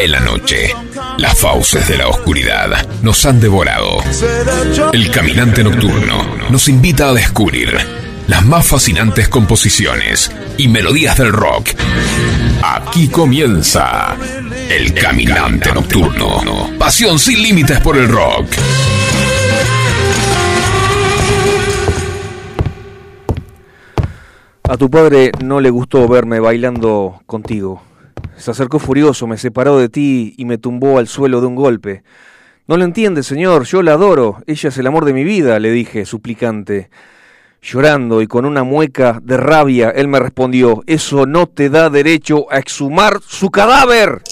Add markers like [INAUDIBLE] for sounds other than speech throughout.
Cae la noche. Las fauces de la oscuridad nos han devorado. El caminante nocturno nos invita a descubrir las más fascinantes composiciones y melodías del rock. Aquí comienza El Caminante Nocturno. Pasión sin límites por el rock. A tu padre no le gustó verme bailando contigo. Se acercó furioso, me separó de ti y me tumbó al suelo de un golpe. No lo entiende, señor, yo la adoro. Ella es el amor de mi vida, le dije, suplicante. Llorando y con una mueca de rabia, él me respondió, eso no te da derecho a exhumar su cadáver.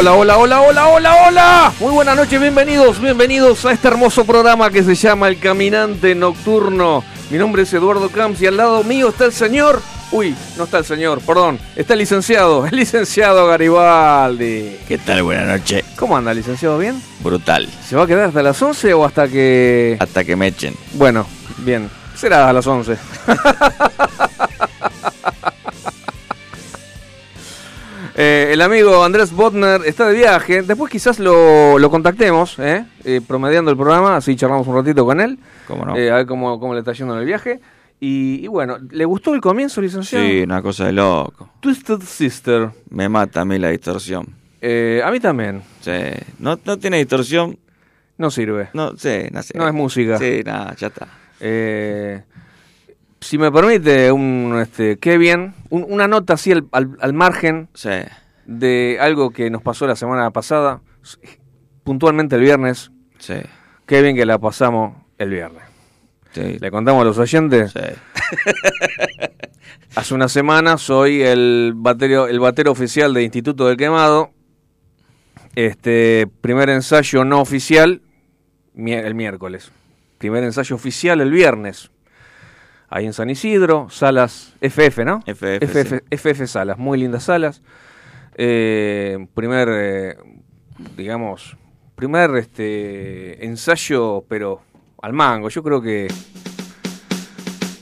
Hola, hola, hola, hola, hola, hola. Muy buenas noches, bienvenidos, bienvenidos a este hermoso programa que se llama El Caminante Nocturno. Mi nombre es Eduardo Camps y al lado mío está el señor. Uy, no está el señor, perdón. Está el licenciado, el licenciado Garibaldi. ¿Qué tal? Buenas noches. ¿Cómo anda, licenciado? ¿Bien? Brutal. ¿Se va a quedar hasta las 11 o hasta que.? Hasta que me echen. Bueno, bien. Será a las 11. [LAUGHS] Eh, el amigo Andrés Botner está de viaje. Después quizás lo, lo contactemos, ¿eh? Eh, promediando el programa, así charlamos un ratito con él. ¿Cómo no? Eh, a ver cómo, cómo le está yendo en el viaje. Y, y bueno, ¿le gustó el comienzo, licenciado? Sí, una cosa de loco. Twisted Sister. Me mata a mí la distorsión. Eh, a mí también. Sí. No, no tiene distorsión. No sirve. No sé, no sé. No es música. Sí, nada, ya está. Eh, si me permite, un, este, qué bien, un- una nota así al, al- al margen Sí. de algo que nos pasó la semana pasada, puntualmente el viernes. Sí. Qué bien que la pasamos el viernes. Sí. Le contamos a los oyentes. Sí. [LAUGHS] Hace una semana soy el batero, el batero oficial de Instituto del Quemado. Este, primer ensayo no oficial el miércoles. Primer ensayo oficial el viernes. Ahí en San Isidro, salas FF, ¿no? FF, FF, FF salas, muy lindas salas. Eh, primer, eh, digamos, primer este, ensayo, pero al mango. Yo creo que...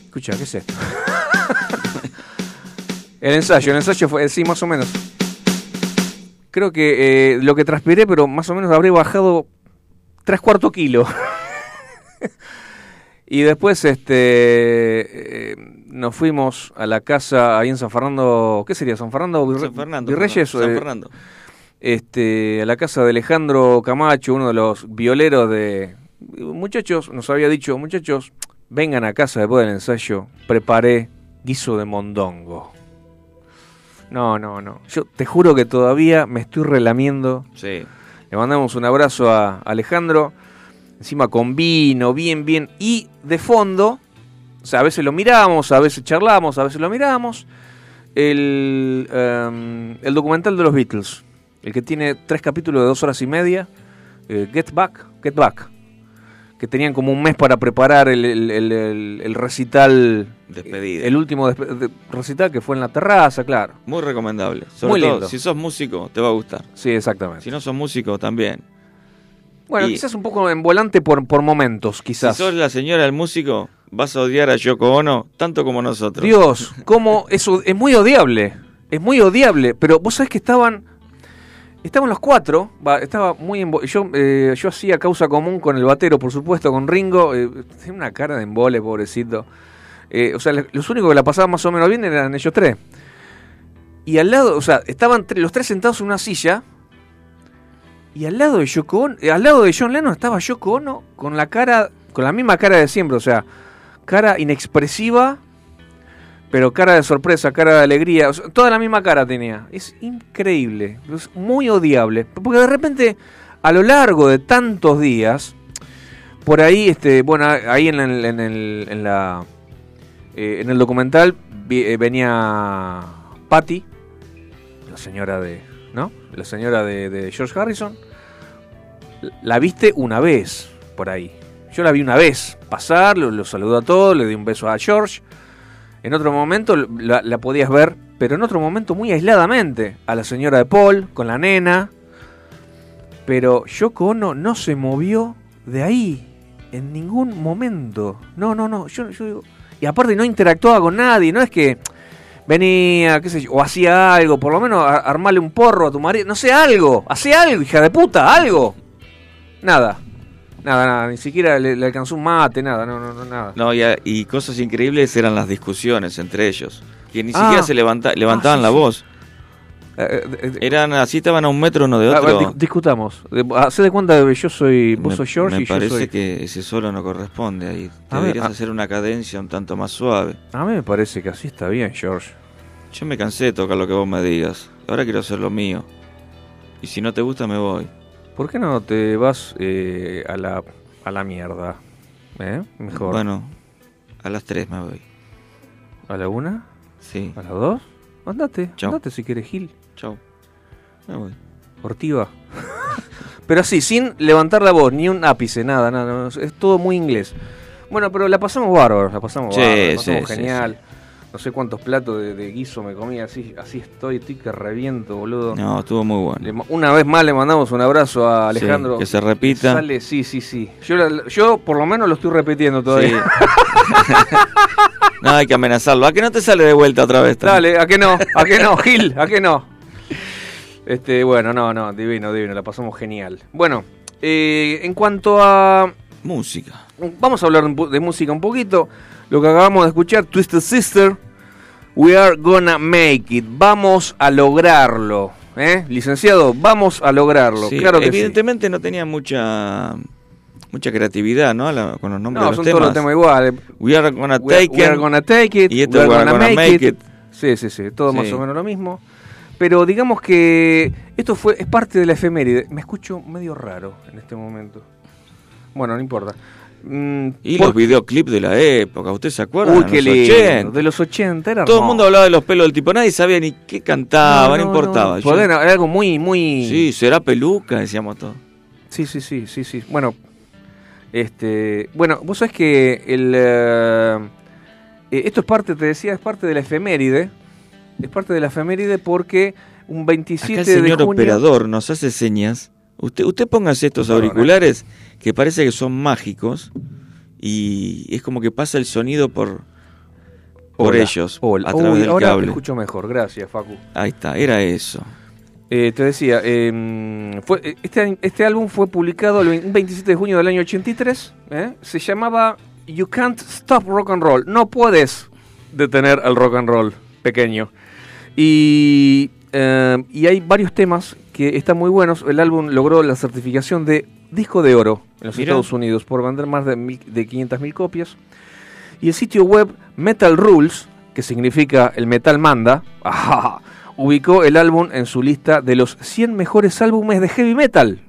Escucha, ¿qué es esto? [LAUGHS] el ensayo, el ensayo fue, sí, más o menos. Creo que eh, lo que transpiré, pero más o menos habré bajado tres cuartos kilo. [LAUGHS] y después este eh, nos fuimos a la casa ahí en San Fernando, ¿qué sería? ¿San Fernando? Virre- San Fernando. Virreyes, San eh, Fernando. este, a la casa de Alejandro Camacho, uno de los violeros de... Muchachos, nos había dicho, muchachos, vengan a casa después del ensayo, preparé guiso de mondongo. No, no, no. Yo te juro que todavía me estoy relamiendo. Sí. Le mandamos un abrazo a Alejandro, encima con vino, bien, bien. Y de fondo, o sea, a veces lo miramos, a veces charlamos, a veces lo miramos, el, em, el documental de los Beatles, el que tiene tres capítulos de dos horas y media, eh, Get Back, Get Back, que tenían como un mes para preparar el, el- el- recital, Despedida. el último despe- recital que fue en la terraza, claro. Muy recomendable. Sobre Muy todo, lindo. si sos músico, te va a gustar. Sí, exactamente. Si no sos músico, también. Bueno, y- quizás un poco en volante por, por momentos, quizás. Si sos la señora del músico, vas a odiar a Yoko Ono tanto como nosotros. Dios, cómo eso es muy odiable. Es muy odiable. Pero vos sabés que estaban. Estaban los cuatro. estaba muy yo, eh, yo hacía causa común con el batero, por supuesto, con Ringo. eh, tenía una cara de embole, pobrecito. Eh, o sea, los únicos que la pasaban más o menos bien eran ellos tres. Y al lado, o sea, estaban los tres sentados en una silla. Y al lado de Yoko Ono- eh, al lado de John Lennon estaba Yoko Ono con la cara, con la misma cara de siempre, o sea, cara inexpresiva, pero cara de sorpresa, cara de alegría, toda la misma cara tenía. Es increíble, es muy odiable, porque de repente a lo largo de tantos días, por ahí, este, bueno, ahí en, el- eh, en el documental eh, venía Patty, la señora de. La señora de, de George Harrison. La viste una vez por ahí. Yo la vi una vez pasar, lo, lo saludó a todos, le di un beso a George. En otro momento la, podías ver, pero en otro momento muy aisladamente, a la señora de Paul, con la nena. Pero Yoko Ono no se movió de ahí en ningún momento. No, no, no. Yo digo- y aparte no interactuaba con nadie, no es que venía, qué sé yo, o hacía algo, por lo menos armarle un porro a tu marido, no sé, algo, hacía algo, hija de puta, algo. Nada, nada, nada, ni siquiera le, le alcanzó un mate, nada, no, no, no, nada. No, y, y cosas increíbles eran las discusiones entre ellos. Que ni Ah. siquiera se levanta, levantaban sí, la sí. voz. Eh, eh, eh, Eran así, estaban a un metro uno de a ver, otro. dis- discutamos. De- Hacé de cuenta que yo soy, vos me, sos George me y yo parece soy... que ese solo no corresponde ahí. A ver, Deberías a- hacer una cadencia un tanto más suave. A mí me parece que así está bien, George. Yo me cansé de tocar lo que vos me digas. Ahora quiero hacer lo mío. Y si no te gusta, me voy. ¿Por qué no te vas eh, a, la, a la mierda? ¿Eh? Mejor. Bueno, a las tres me voy. ¿A la una? Sí. ¿A las dos? Andate, Chau. andate si quieres, Gil. Chau. Me voy. Ortiva. [LAUGHS] pero así, sin levantar la voz, ni un ápice, nada, nada. es todo muy inglés. Bueno, pero la pasamos bárbaro, la pasamos Sí, bárbaro, la pasamos sí, sí, genial. No sé cuántos platos de, de guiso me comí, así, así estoy, estoy que reviento, boludo. No, estuvo muy bueno. Le una vez más le mandamos un abrazo a Alejandro. Sí, que se repita. Sale, sí, sí, sí. Yo, yo por lo menos lo estoy repitiendo todavía. Sí. [LAUGHS] no, hay que amenazarlo. ¿A que no te sale de vuelta otra vez? Dale, ¿a qué no? ¿A qué no, Gil? ¿A qué no? Este, bueno, no, no, divino, divino, la pasamos genial. Bueno, eh, en cuanto a... Música. Vamos a hablar de música un poquito. Lo que acabamos de escuchar, Twisted Sister, We Are Gonna Make It. Vamos a lograrlo. ¿eh? Licenciado, vamos a lograrlo. Sí, claro que sí. evidentemente no tenía mucha mucha creatividad, ¿no? La- con los nombres No, de son los todos temas. los temas iguales. We are gonna We are, take we are it. gonna take it. y este we are we are gonna gonna make, make it. it. Sí, sí, sí, todo más Sí. o menos lo mismo. Pero digamos que esto fue es parte de la efeméride. Me escucho medio raro en este momento. Bueno, no importa. Mm, Y los videoclips de la época, ¿usted se acuerda? Uy, qué los lindo. 80. De los 80 era Todo el mundo hablaba de los pelos del tipo, nadie sabía ni qué cantaba, no, importaba. Yo- Podían- era algo muy, muy. sí, será peluca, decíamos todo. Sí, sí, sí, sí, sí. Bueno, este, bueno, vos sabés que el, eh, eh, esto es parte, te decía, es parte de la efeméride. Es parte de la efeméride porque un 27 Acá el señor de junio. operador nos hace señas. Usted, usted póngase estos auriculares que parece que son mágicos y es como que pasa el sonido por, por Hola, ellos hola. a través Uy, del ahora te cable. escucho mejor, gracias, Facu. Ahí está, era eso. Eh, te decía, eh, fue, eh, este, este álbum fue publicado el 20 un 27 de junio del año 83. ¿eh? Se llamaba You Can't Stop Rock and Roll. No puedes detener el rock and roll pequeño. Y, eh, y hay varios temas que están muy buenos. El álbum logró la certificación de disco de oro en los. Estados Unidos por vender más de, mil- de 500.000 copias. Y el sitio web Metal Rules, que significa el metal manda, [LAUGHS] ajá, ubicó el álbum en su lista de los 100 mejores álbumes de heavy metal.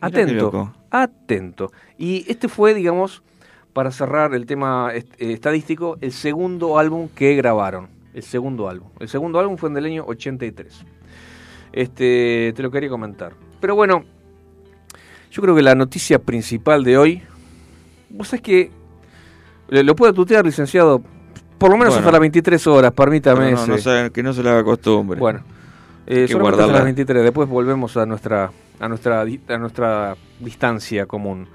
Atento, atento. Y este fue, digamos, para cerrar el tema est- eh, estadístico, el segundo álbum que grabaron. El segundo álbum. El segundo álbum fue en el año 83. Este, te lo quería comentar. Pero bueno, yo creo que la noticia principal de hoy, vos sabés que lo puedo tutear, licenciado, por lo menos Bueno. hasta las 23 horas, permítame. No, no ese. se- que no se le haga costumbre. Bueno, eh, que hasta las 23, después volvemos a nuestra, a nuestra, a nuestra distancia común.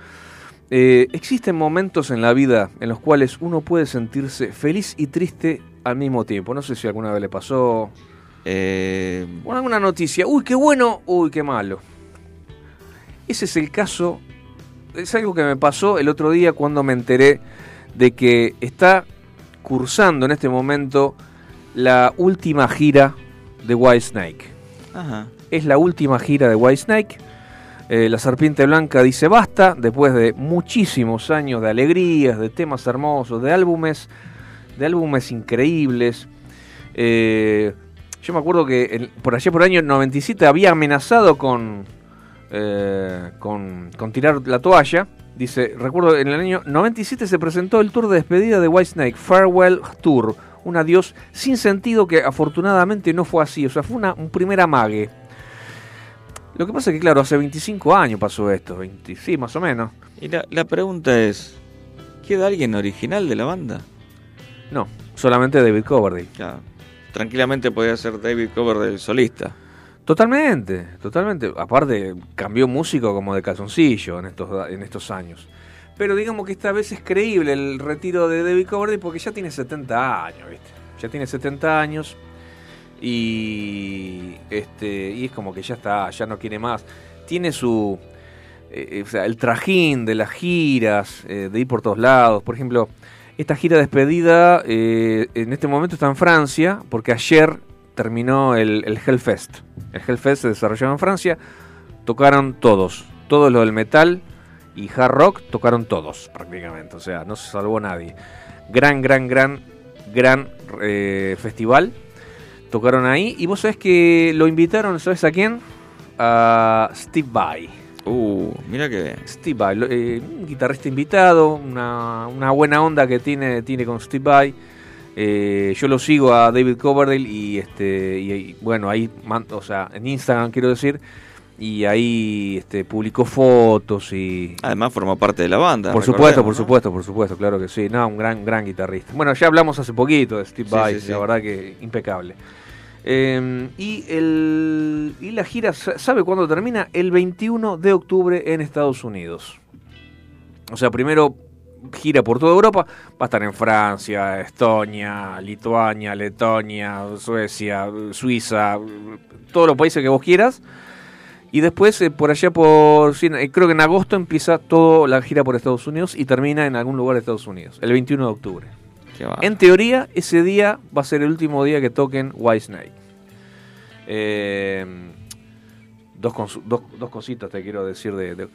Eh, existen momentos en la vida en los cuales uno puede sentirse feliz y triste al mismo tiempo. No sé si alguna vez le pasó. Eh, O alguna noticia. Uy, qué bueno, uy, qué malo. Ese es el caso. Es algo que me pasó el otro día cuando me enteré de que está cursando en este momento la última gira de Whitesnake. ajá. Es la última gira de Whitesnake. Eh, la Serpiente Blanca dice basta, después de muchísimos años de alegrías, de temas hermosos, de álbumes, de álbumes increíbles. Eh, yo me acuerdo que por allá por el año 97 había amenazado con, eh, con, con tirar la toalla. Dice, recuerdo, en el año 97 se presentó el tour de despedida de Whitesnake, Farewell Tour, un adiós sin sentido que afortunadamente no fue así, o sea, fue una- un primer amague. Lo que pasa es que, claro, hace 25 años pasó esto, 20, sí, más o menos. Y la pregunta es, ¿queda alguien original de la banda? No, solamente David Coverdale. Tranquilamente podría ser David Cover del solista. Totalmente, totalmente. Aparte, cambió músico como de calzoncillo en estos, en estos años. Pero digamos que esta vez es creíble el retiro de David Coverdale porque ya tiene 70 años, ¿viste? Ya tiene 70 años y este y es como que ya está, ya no quiere más. Tiene su eh, eh, o sea, el trajín de las giras, eh, de ir por todos lados. Por ejemplo, esta gira despedida eh, en este momento está en Francia porque ayer terminó el, el Hellfest. El Hellfest se desarrolló en Francia. Tocaron todos. Todos los del metal y hard rock tocaron todos prácticamente. O sea, no se salvó nadie. Gran, gran, gran, gran eh, festival. Tocaron ahí. Y vos sabés que lo invitaron, ¿sabes a quién? A Steve Vai. Uh, mira que bien. Steve Vai, eh, un guitarrista invitado, una, una buena onda que tiene, tiene con Steve Vai. Eh, yo lo sigo a David Coverdale y este y, y, bueno ahí o sea en Instagram quiero decir y ahí este publicó fotos y Además formó parte de la banda. por supuesto, por ¿no? supuesto, por supuesto, claro que sí. No, un gran, gran guitarrista. Bueno, ya hablamos hace poquito de Steve Sí, Vai, sí, sí. la verdad que impecable. Eh, y, el, y la gira, sa- ¿sabe cuándo termina? El 21 de octubre en Estados Unidos. O sea, primero gira por toda Europa, va a estar en Francia, Estonia, Lituania, Letonia, Suecia, Suiza, todos los países que vos quieras. Y después, eh, por allá por. eh, creo que en agosto empieza toda la gira por Estados Unidos y termina en algún lugar de Estados Unidos, el 21 de octubre. En teoría, ese día va a ser el último día que toquen Whitesnake. Eh, dos, dos, dos cositas te quiero decir de, de-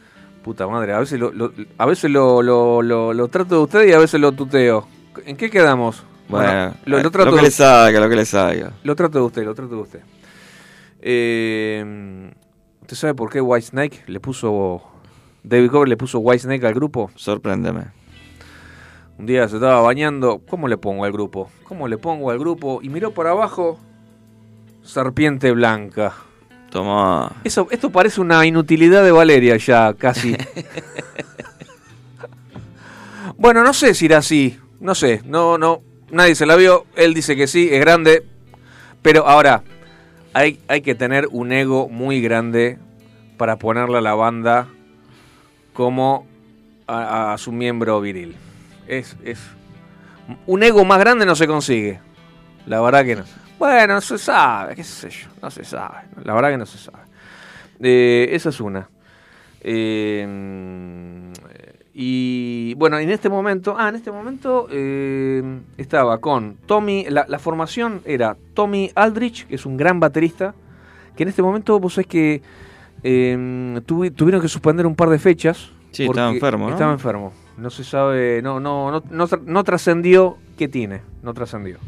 puta madre. A veces lo, lo- a veces lo, lo, lo- lo trato de usted y a veces lo tuteo. ¿En qué quedamos? Bueno, lo, eh, lo trato que de- le salga, lo que le salga. lo trato de usted, lo trato de usted. Eh, ¿Usted sabe por qué Whitesnake le puso David Coverdale le puso Whitesnake al grupo. Sorpréndeme. Un día se estaba bañando. ¿Cómo le pongo al grupo? ¿Cómo le pongo al grupo? Y miró por abajo. Serpiente blanca. Toma. Eso, esto parece una inutilidad de Valeria ya, casi. [LAUGHS] bueno, no sé si era así. No sé. No, no. Nadie se la vio. Él dice que sí, es grande. Pero ahora, hay, hay que tener un ego muy grande para ponerle a la banda como a, a su miembro viril. Es, es. Un ego más grande no se consigue. La verdad que no. Bueno, no se sabe, qué sé yo, no se sabe. La verdad que no se sabe. Eh, esa es una. Eh, y bueno, en este momento, ah, en este momento eh, estaba con Tommy, la, la formación era Tommy Aldrich, que es un gran baterista, que en este momento vos sabés que eh, tuvi- tuvieron que suspender un par de fechas. Sí, estaba enfermo, ¿no? Estaba enfermo. No se sabe, no, no, no, no, tra- no trascendió qué tiene, no trascendió.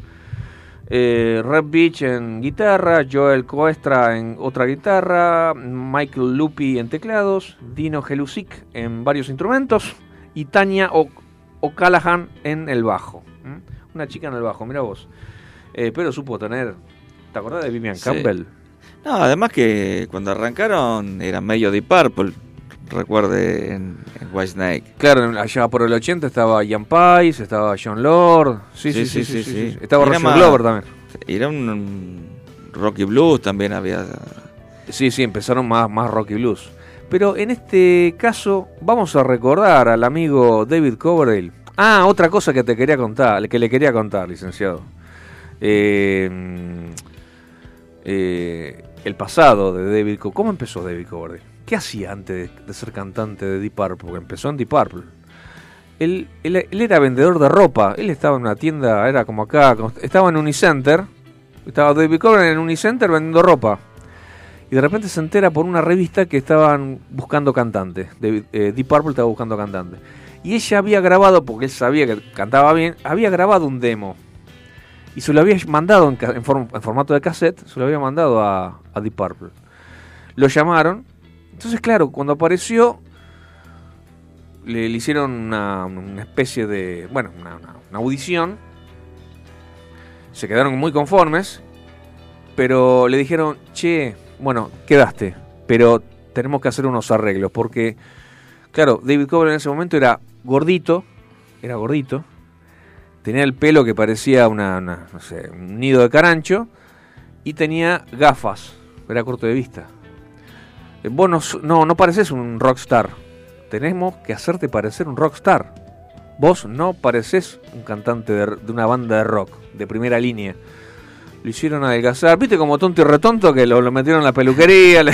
Eh, Red Beach en guitarra, Joel Coestra en otra guitarra, Michael Lupi en teclados, Dino Gelusic en varios instrumentos y Tania O'Callaghan en el bajo. Una chica en el bajo, mira vos. Eh, pero supo tener. ¿Te acordás de Vivian Sí. Campbell? No, además que cuando arrancaron era medio Deep Purple, recuerde, en, en Whitesnake. Claro, allá por el 80 estaba Ian Pais, estaba John Lord. Sí, sí, sí. sí, sí, sí. Estaba Roger Glover también. Era un, un Rocky Blues también había. Sí, sí, empezaron más, más rock y blues. Pero en este caso vamos a recordar al amigo David Coverdale. Ah, otra cosa que te quería contar, que le quería contar, licenciado. Eh, eh, el pasado de David Coverdale. ¿Cómo empezó David Coverdale? ¿Qué hacía antes de, ser cantante de Deep Purple? Porque empezó en Deep Purple. Él, era vendedor de ropa. Él estaba en una tienda, era como acá, estaba en Unicenter. Estaba David Coverdale en Unicenter vendiendo ropa. Y de repente se entera por una revista que estaban buscando cantantes. David- eh, Deep Purple estaba buscando cantantes. Y ella había grabado, porque él sabía que cantaba bien, había grabado un demo. Y se lo había mandado en formato de cassette, se lo había mandado a, a Deep Purple. Lo llamaron. Entonces, claro, cuando apareció, le, hicieron una, especie de, bueno, una, audición. Se quedaron muy conformes, pero le dijeron, che, bueno, quedaste, pero tenemos que hacer unos arreglos, porque, claro, David Coverdale en ese momento era gordito, era gordito, tenía el pelo que parecía una, una, no sé, un nido de carancho, y tenía gafas, era corto de vista. Eh, Vos no, no, no pareces un rockstar, tenemos que hacerte parecer un rockstar. Vos no pareces un cantante de, de una banda de rock, de primera línea. Lo hicieron adelgazar, viste como tonto y retonto que lo, lo metieron en la peluquería, [LAUGHS] le,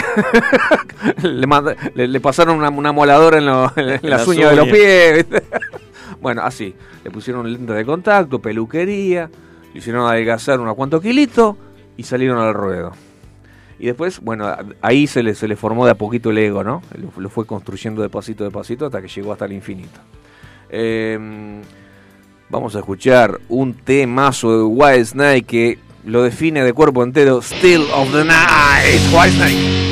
[LAUGHS] le manda- le- le pasaron una, una moladora en, lo- en [LAUGHS] las las uñas de los pies. ¿viste? bueno, así, le pusieron lente de contacto, peluquería, le hicieron adelgazar unos cuantos kilitos y salieron al ruedo. Y después, bueno, ahí se le, se le formó de a poquito el ego, ¿no? Lo, fue construyendo de pasito de pasito hasta que llegó hasta el infinito. Eh, vamos a escuchar un temazo de White Snake que lo define de cuerpo entero. Still of the Night, White Snake.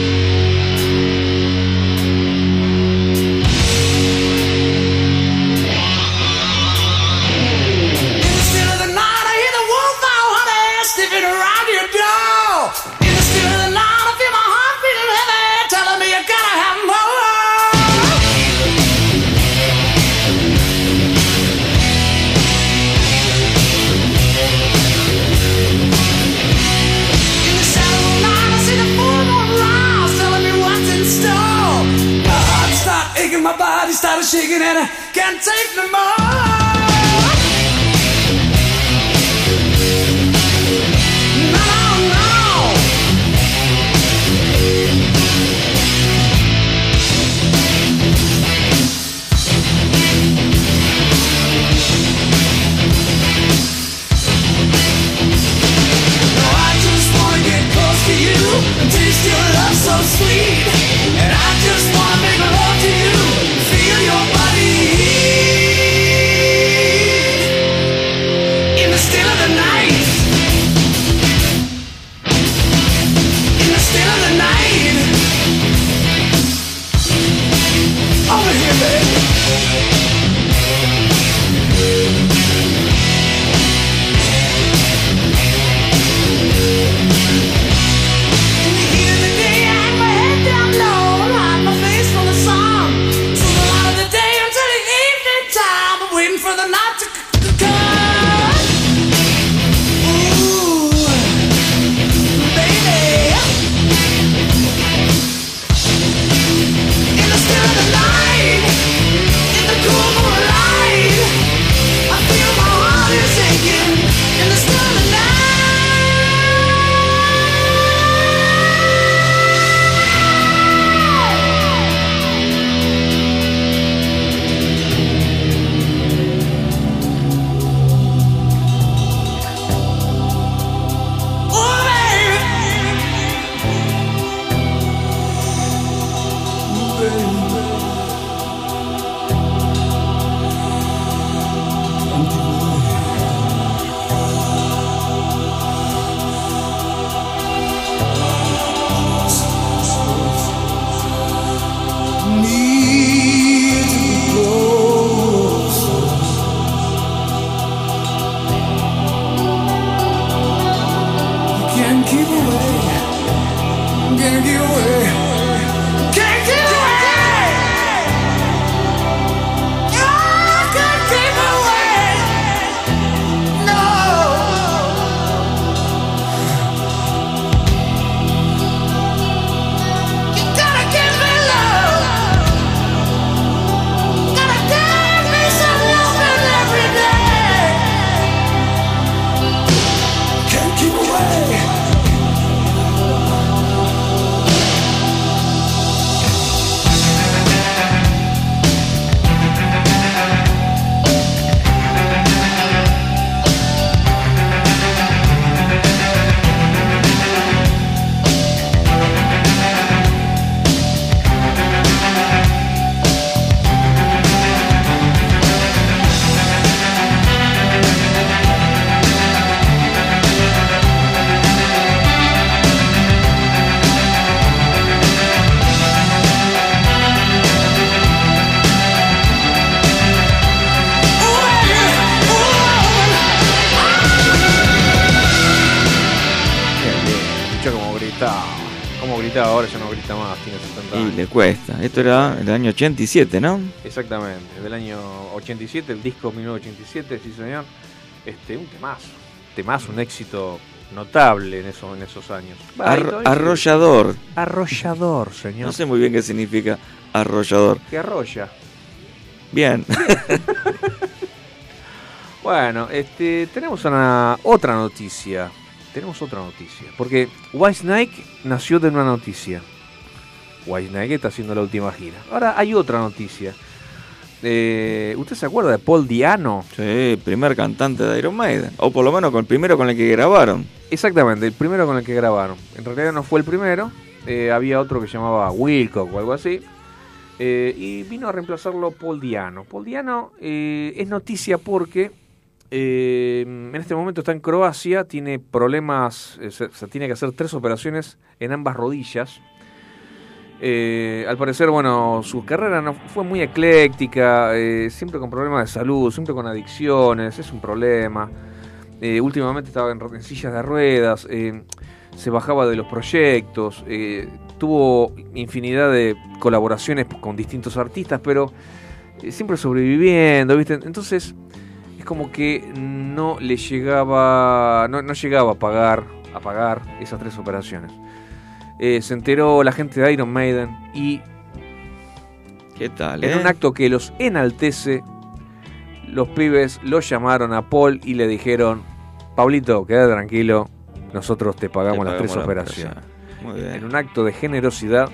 Esto era el año 87, ¿no? Exactamente, del año 87, el disco 1987, sí señor. Este, un temazo, temazo, un éxito notable en, esos años. Arrollador. Arrollador, señor. No sé muy bien qué significa arrollador. Que arrolla. Bien. [LAUGHS] bueno, este, tenemos una, otra noticia. Tenemos otra noticia. Porque White Snake nació de una noticia. White está haciendo la última gira. Ahora hay otra noticia. Eh, ¿Usted se acuerda de Paul Diano? sí, primer cantante de Iron Maiden. O por lo menos con el primero con el que grabaron. Exactamente, el primero con el que grabaron. En realidad no fue el primero. eh, había otro que se llamaba Wilcock o algo así. eh, y vino a reemplazarlo Paul Diano. Paul Diano es noticia porque en este momento está en Croacia, tiene problemas, se, se tiene que hacer tres operaciones en ambas rodillas. Eh, al parecer, bueno, su carrera no fue muy ecléctica, eh, siempre con problemas de salud, siempre con adicciones, es un problema. Eh, últimamente estaba en, en sillas de ruedas, eh, se bajaba de los proyectos, tuvo infinidad de colaboraciones con distintos artistas, pero siempre sobreviviendo, ¿viste? Entonces, es como que no le llegaba, no, no llegaba a pagar, a pagar esas tres operaciones. Eh, se enteró la gente de Iron Maiden y ¿Qué tal, en eh? un acto que los enaltece, los pibes lo llamaron a Paul y le dijeron, Pablito, queda tranquilo, nosotros te pagamos Te las tres la operaciones. Muy bien. En un acto de generosidad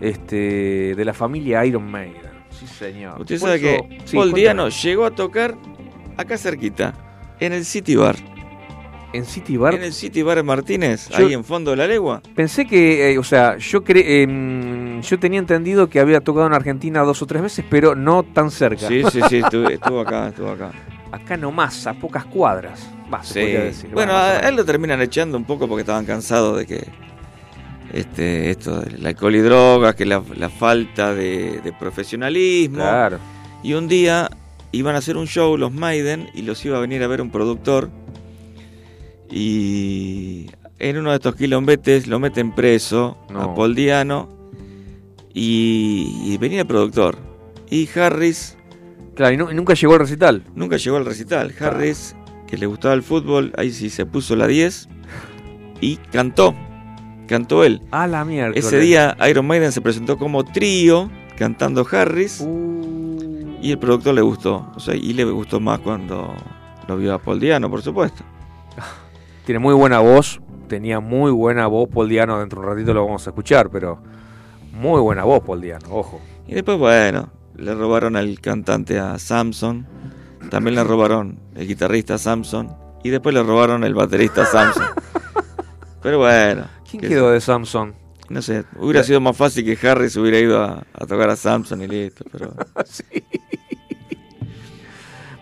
este, de la familia Iron Maiden. Sí, señor. Usted Por sabe eso- que Paul. Diano llegó a tocar acá cerquita, en el City Bar. En City Bar. En el City Bar Martínez, Yo- ahí en fondo de la legua. Pensé que, eh, o sea, yo cre em, yo tenía entendido que había tocado en Argentina dos o tres veces, pero no tan cerca. Sí, sí, sí, estuvo, [LAUGHS] estuvo acá, estuvo acá. Acá nomás, a pocas cuadras. Va, Sí. decir. Bueno, a él lo terminan echando un poco porque estaban cansados de que este esto del alcohol y drogas, que la, la falta de, de profesionalismo. Claro. Y un día iban a hacer un show los Maiden y los iba a venir a ver un productor. Y en uno de estos quilombetes lo meten preso No. a Paul Diano y, y venía el productor. Y Harris Claro, y, nu- y nunca llegó al recital. nunca llegó al recital. Harris, que le gustaba el fútbol, ahí sí se puso la 10 y cantó. Cantó él. A la mierda. Ese día Iron Maiden se presentó como trío cantando Harris Uh, y el productor le gustó. O sea, y le gustó más cuando lo vio a Paul Diano, por supuesto. Tiene muy buena voz. Tenía muy buena voz Paul Diano. Dentro de un ratito lo vamos a escuchar, pero muy buena voz Paul Diano, ojo. Y después, bueno, le robaron al cantante a Samson. También le robaron el guitarrista a Samson. Y después le robaron el baterista a Samson. [LAUGHS] Pero bueno. ¿Quién quedó de Samson? No sé, hubiera sido más fácil que Harris hubiera ido a, a tocar a Samson y listo. Pero [LAUGHS]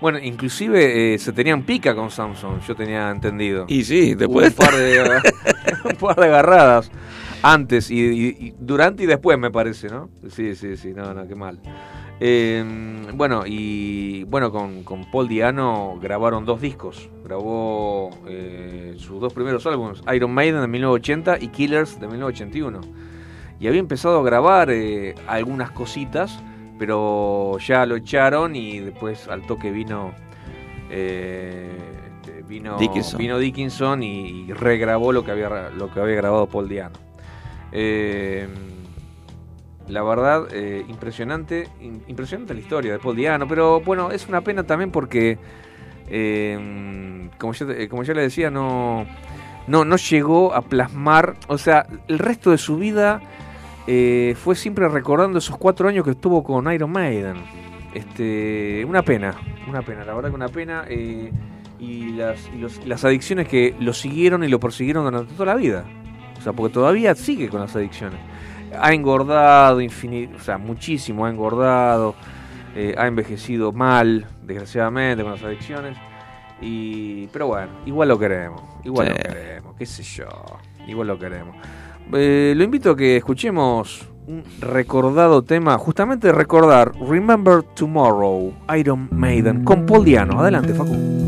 Bueno, inclusive eh, se tenían pica con Samson, yo tenía entendido. Y sí, Hubo después. un par de, [LAUGHS] [LAUGHS] un par de agarradas antes y, y- y durante y después me parece, ¿no? Sí, sí, sí, no, no, qué mal. Eh, bueno, y bueno, con, con Paul Diano grabaron dos discos. Grabó eh, sus dos primeros álbumes, Iron Maiden de 1980 y Killers de 1981. Y había empezado a grabar eh, algunas cositas, pero ya lo echaron y después al toque vino eh, este, vino Dickinson. vino Dickinson y, y regrabó lo que había lo que había grabado Paul Diano. Eh, la verdad, eh, impresionante, im- impresionante la historia de Paul Diano, pero bueno, es una pena también porque, eh, como, te- como yo le decía, no, no, no llegó a plasmar, o sea, el resto de su vida eh, fue siempre recordando esos cuatro años que estuvo con Iron Maiden. Este, una pena, una pena, la verdad que una pena. eh, y las, y los- las adicciones que lo siguieron y lo persiguieron durante toda la vida. O sea, porque todavía sigue con las adicciones. Ha engordado infinito, o sea, muchísimo ha engordado, eh, ha envejecido mal, desgraciadamente, con las adicciones. Y, pero bueno, igual lo queremos, igual Sí. lo queremos, qué sé yo, igual lo queremos. Eh, lo invito a que escuchemos un recordado tema, justamente recordar Remember Tomorrow, Iron Maiden, con Paul Diano. Adelante, Facu.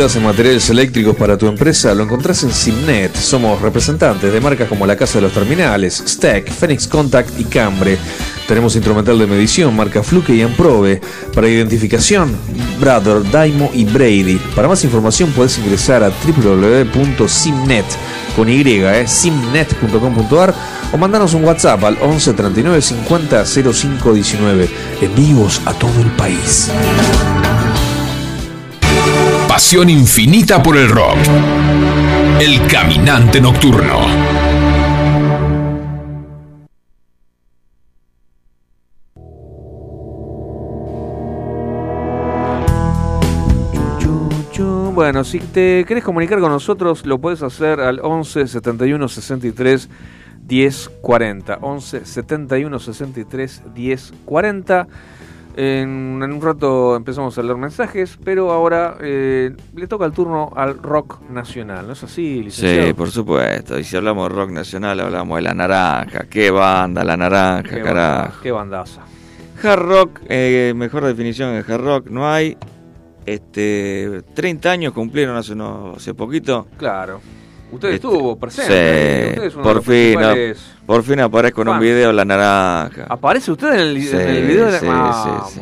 En materiales eléctricos para tu empresa lo encontrás en Simnet. Somos representantes de marcas como la Casa de los Terminales, Stack, Phoenix Contact y Cambre. Tenemos instrumental de medición, marca Fluke y Amprobe. Para identificación, Brother, Daimo y Brady. Para más información puedes ingresar a www.simnet con y, eh, simnet.com.ar o mandanos un WhatsApp al 11 39 50 05 19. Envíos a todo el país. Pasión infinita por el rock. El caminante nocturno. Bueno, si te querés comunicar con nosotros, lo puedes hacer al 11 71 63 10 40. 11 71 63 10 40. En, en un rato empezamos a leer mensajes, pero ahora eh, le toca el turno al rock nacional, ¿no es así, licenciado? Sí, por supuesto. Y si hablamos de rock nacional, hablamos de La Naranja. ¿Qué banda, La Naranja, Qué carajo? banda- Qué bandaza. Hard rock, eh, mejor definición de hard rock no hay. Este, 30 años cumplieron hace, unos, hace poquito. Claro. Usted Este, estuvo presente. sí, Usted es uno de por los fin, Por fin aparezco en un video La Naranja. ¿Aparece usted en el, Sí, en el video de la... sí, Vamos. sí,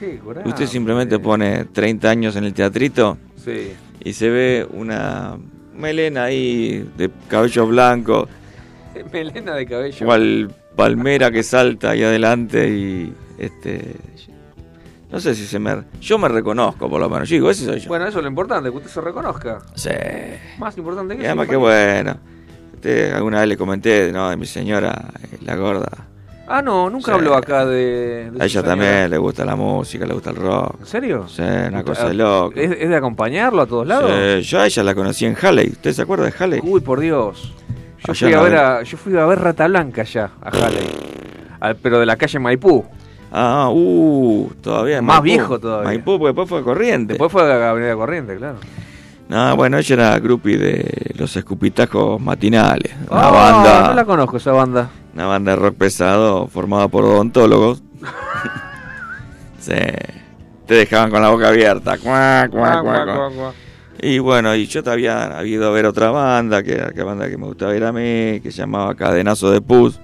Qué grande. Usted simplemente pone 30 años en el teatrito Sí. y se ve una melena ahí de cabello blanco, [LAUGHS] Melena de cabello. cual palmera que salta ahí adelante y este no sé si se me yo me reconozco por lo menos yo digo ese soy yo Bueno, eso es lo importante, que usted se reconozca. sí Más importante que y además que bueno Alguna vez le comenté no de mi señora eh, la gorda Ah, no, nunca Sí. habló acá de... de a ella también le gusta la música le gusta el rock ¿En serio? sí una cosa de ah, loco ¿Es, es de acompañarlo a todos lados? Sí, yo a ella la conocí en Halley ¿usted se acuerda de Halley? Uy, por Dios. Yo Allá fui, a ver a, yo fui a ver Rata Blanca allá, a Halley. Al- pero de la calle Maipú. Ah, uh, todavía Más Maipú. viejo todavía. Maipú, porque después fue corriente. Después fue a Avenida Corriente, claro. No, bueno, ella era groupie de los escupitajos matinales. Una Ah, banda. No la conozco esa banda. Una banda de rock pesado formada por odontólogos. [LAUGHS] sí. Te dejaban con la boca abierta. Cuac, cuac, cuac. Y bueno, y yo te había habido a ver otra banda, que era la banda que me gustaba ir a mí, que se llamaba Cadenazo de Pus.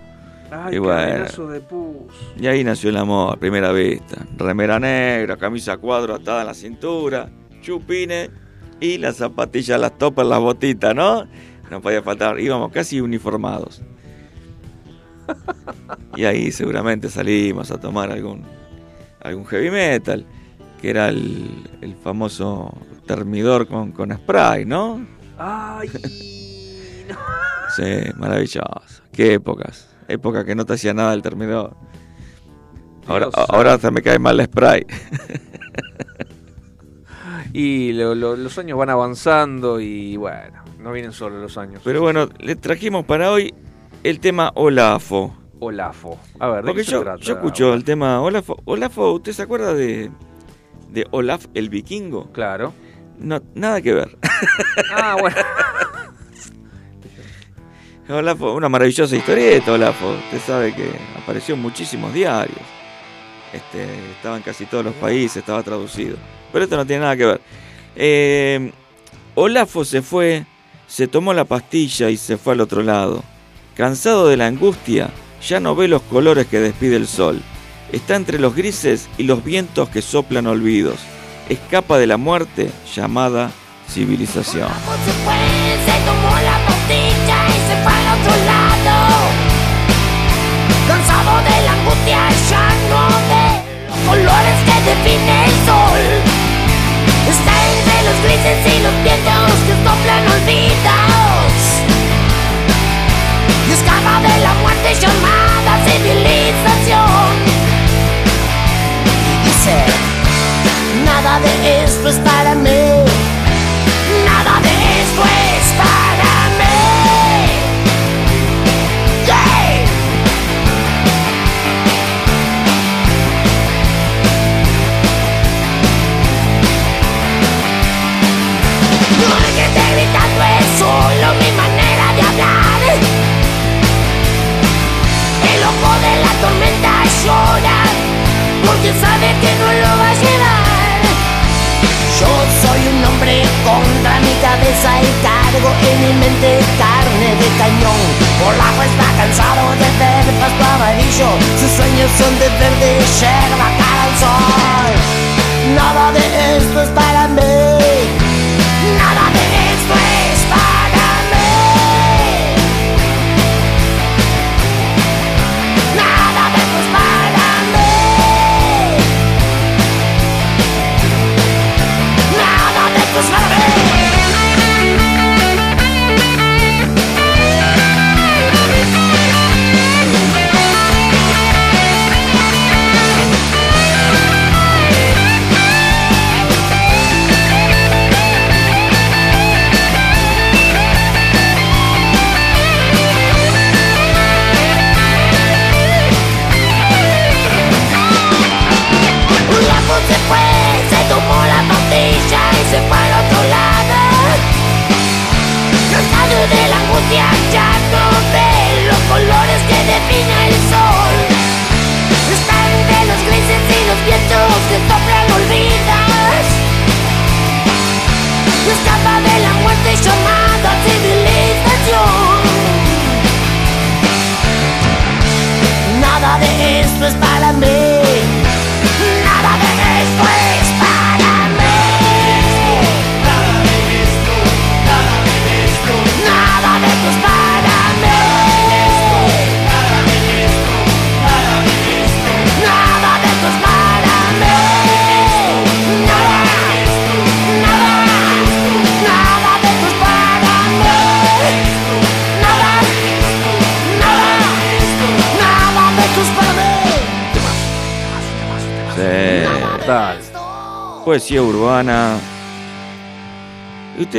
Ay, Y bueno. cadenazo de pus. Y ahí nació el amor, a primera vista. Remera negra, camisa cuadro atada a la cintura, chupines y las zapatillas, las topas, las botitas, ¿no? No podía faltar, íbamos casi uniformados. Y ahí seguramente salimos a tomar algún, algún heavy metal, que era el, el famoso termidor con, con spray, ¿no? Ay, [LAUGHS] Sí, maravilloso. Qué épocas. Época que no te hacía nada el termidor. Ahora, ahora se me cae mal el spray. [LAUGHS] y lo- lo- los años van avanzando y bueno, no vienen solo los años. Pero bueno, le trajimos para hoy el tema Olafo. Olafo. A ver, ¿de Porque qué se yo, trata? yo escucho el tema Olafo. Olafo, ¿usted se acuerda de, de Olaf el vikingo? Claro. No, nada que ver. [LAUGHS] Ah, bueno. [LAUGHS] Olafo, una maravillosa historieta, Olafo. Usted sabe que apareció en muchísimos diarios. Este, estaba en casi todos los países, estaba traducido. Pero esto no tiene nada que ver. Eh, Olafo se fue, se tomó la pastilla y se fue al otro lado. Cansado de la angustia, ya no ve los colores que despide el sol. Está entre los grises y los vientos que soplan olvidos. Escapa de la muerte llamada civilización. Cansado de la angustia, ya no ve los colores que define el sol. Grises y los vientos que soplan olvidos. Y escapa de la muerte llamada civilización. Y dice, nada de esto es para mí. tormenta llora porque sabe que no lo va a llevar. Yo soy un hombre contra mi cabeza y cargo en mi mente carne de cañón. Polaco está cansado de ver pasto amarillo, sus sueños son de verde yerba cara al sol. Nada de esto es para mí.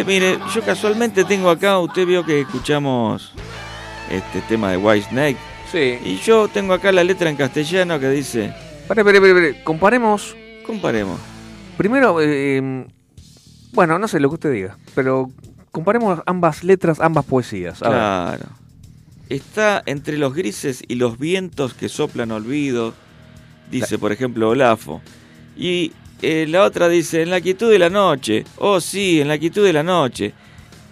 Mire, yo casualmente tengo acá, usted vio que escuchamos este tema de White Snake. Sí. Y yo tengo acá la letra en castellano que dice, Pare, pare, pare, pare. Comparemos. comparemos. Primero, eh, bueno, no sé lo que usted diga, pero comparemos ambas letras, ambas poesías. A ver. Claro. Está entre los grises y los vientos que soplan olvido, dice por ejemplo Olafo. Y eh, la otra dice, en la quietud de la noche, oh sí, en la quietud de la noche,